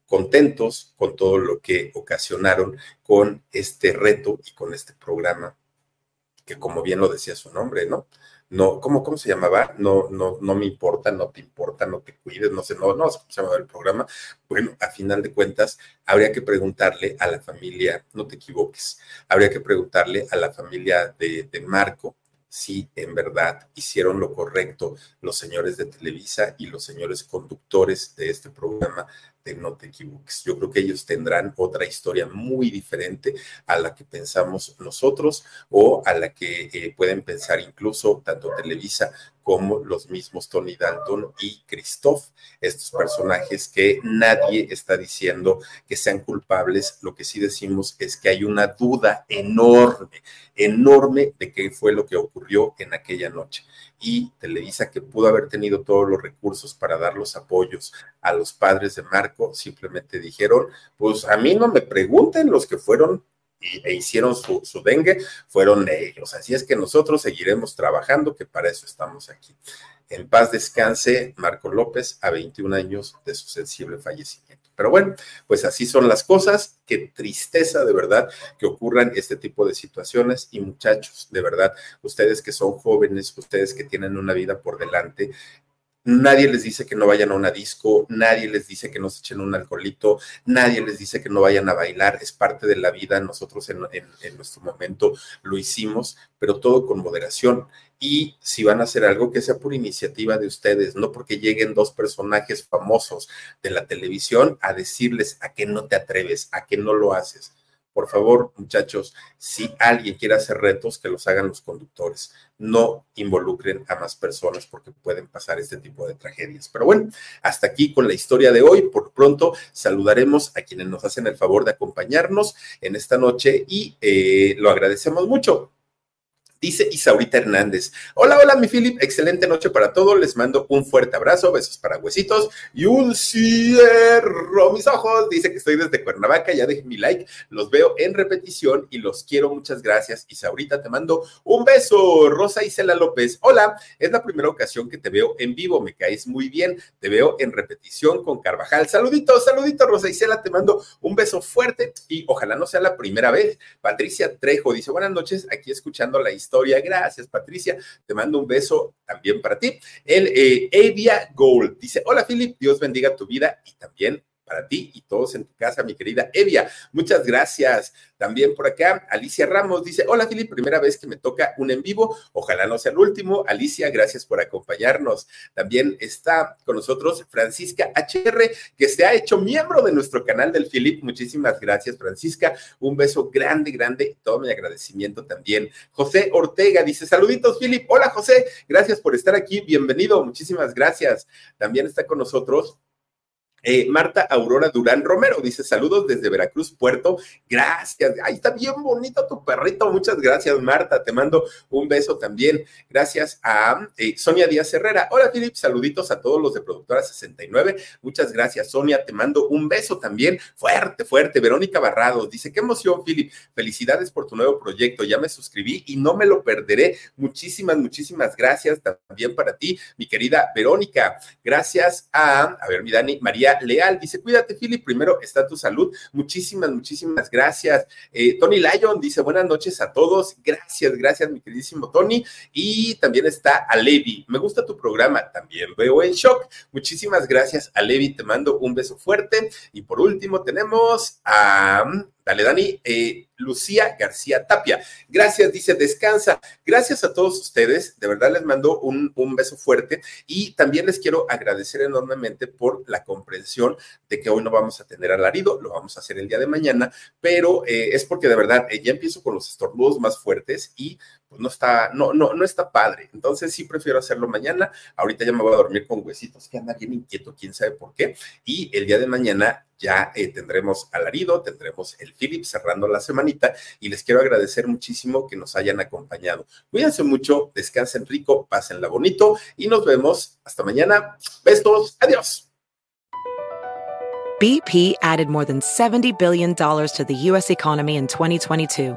[SPEAKER 2] contentos con todo lo que ocasionaron con este reto y con este programa, que como bien lo decía su nombre, ¿no? No, ¿cómo, cómo se llamaba? No, no, no me importa, no te importa, no te cuides, no sé, no, no se llamaba el programa. Bueno, a final de cuentas, habría que preguntarle a la familia, no te equivoques, habría que preguntarle a la familia de, de Marco si en verdad hicieron lo correcto los señores de Televisa y los señores conductores de este programa no te equivoques. Yo creo que ellos tendrán otra historia muy diferente a la que pensamos nosotros o a la que eh, pueden pensar incluso tanto Televisa como los mismos Tony Dalton y Christoph, estos personajes que nadie está diciendo que sean culpables. Lo que sí decimos es que hay una duda enorme, enorme de qué fue lo que ocurrió en aquella noche y Televisa, que pudo haber tenido todos los recursos para dar los apoyos a los padres de Marco, simplemente dijeron, pues a mí no me pregunten los que fueron e hicieron su, su dengue, fueron ellos. Así es que nosotros seguiremos trabajando, que para eso estamos aquí. En paz descanse Marco López a 21 años de su sensible fallecimiento. Pero bueno, pues así son las cosas. Qué tristeza de verdad que ocurran este tipo de situaciones. Y muchachos, de verdad, ustedes que son jóvenes, ustedes que tienen una vida por delante, Nadie les dice que no vayan a una disco, nadie les dice que no se echen un alcoholito, nadie les dice que no vayan a bailar, es parte de la vida, nosotros en, nuestro momento lo hicimos, pero todo con moderación. Y si van a hacer algo que sea por iniciativa de ustedes, no porque lleguen dos personajes famosos de la televisión a decirles a qué no te atreves, a qué no lo haces por favor, muchachos, si alguien quiere hacer retos, que los hagan los conductores. No involucren a más personas porque pueden pasar este tipo de tragedias. Pero bueno, hasta aquí con la historia de hoy. Por pronto, saludaremos a quienes nos hacen el favor de acompañarnos en esta noche y eh, lo agradecemos mucho. Dice Isaurita Hernández. Hola, hola, mi Philip. Excelente noche para todos. Les mando un fuerte abrazo. Besos para huesitos y un cierro mis ojos. Dice que estoy desde Cuernavaca. Ya dejé mi like. Los veo en repetición y los quiero. Muchas gracias. Isaurita, te mando un beso. Rosa Isela López. Hola. Es la primera ocasión que te veo en vivo. Me caes muy bien. Te veo en repetición con Carvajal. Saluditos, saluditos, Rosa Isela. Te mando un beso fuerte y ojalá no sea la primera vez. Patricia Trejo dice: Buenas noches. Aquí escuchando la historia historia. Gracias, Patricia. Te mando un beso también para ti. El eh, Avia Gold dice: Hola, Philip. Dios bendiga tu vida y también para ti y todos en tu casa, mi querida Evia. Muchas gracias. También por acá, Alicia Ramos dice, hola Fili, primera vez que me toca un en vivo, ojalá no sea el último. Alicia, gracias por acompañarnos. También está con nosotros Francisca HR, que se ha hecho miembro de nuestro canal del Philip. Muchísimas gracias, Francisca. Un beso grande, grande, todo mi agradecimiento también. José Ortega dice, saluditos, Philip. Hola, José, gracias por estar aquí. Bienvenido, muchísimas gracias. También está con nosotros eh, Marta Aurora Durán Romero dice saludos desde Veracruz, Puerto. Gracias. Ahí está bien bonito tu perrito. Muchas gracias, Marta. Te mando un beso también. Gracias a eh, Sonia Díaz Herrera. Hola, Filip. Saluditos a todos los de Productora 69. Muchas gracias, Sonia. Te mando un beso también. Fuerte, fuerte. Verónica Barrados dice: Qué emoción, Filip. Felicidades por tu nuevo proyecto. Ya me suscribí y no me lo perderé. Muchísimas, muchísimas gracias también para ti, mi querida Verónica. Gracias a, a ver, mi Dani, María Leal. Dice, cuídate, Philip, primero está tu salud. Muchísimas, muchísimas gracias. Eh, Tony Lyon dice, buenas noches a todos. Gracias, gracias, mi queridísimo Tony. Y también está a Levi. Me gusta tu programa, también veo en shock. Muchísimas gracias a Levi, te mando un beso fuerte. Y por último tenemos a Dale, Dani. Eh, Lucía García Tapia. Gracias, dice, descansa. Gracias a todos ustedes. De verdad les mando un, beso fuerte y también les quiero agradecer enormemente por la comprensión de que hoy no vamos a tener alarido, lo vamos a hacer el día de mañana, pero eh, es porque de verdad eh, ya empiezo con los estornudos más fuertes y pues no está, no, no, no está padre. Entonces sí prefiero hacerlo mañana. Ahorita ya me voy a dormir con huesitos, que anda bien inquieto, quién sabe por qué. Y el día de mañana ya eh, tendremos alarido, tendremos el Philip cerrando la semanita y les quiero agradecer muchísimo que nos hayan acompañado. Cuídense mucho, descansen rico, pásenla bonito y nos vemos hasta mañana. Besos, adiós.
[SPEAKER 3] BP added more than $70 billion to the U.S. economy in 2022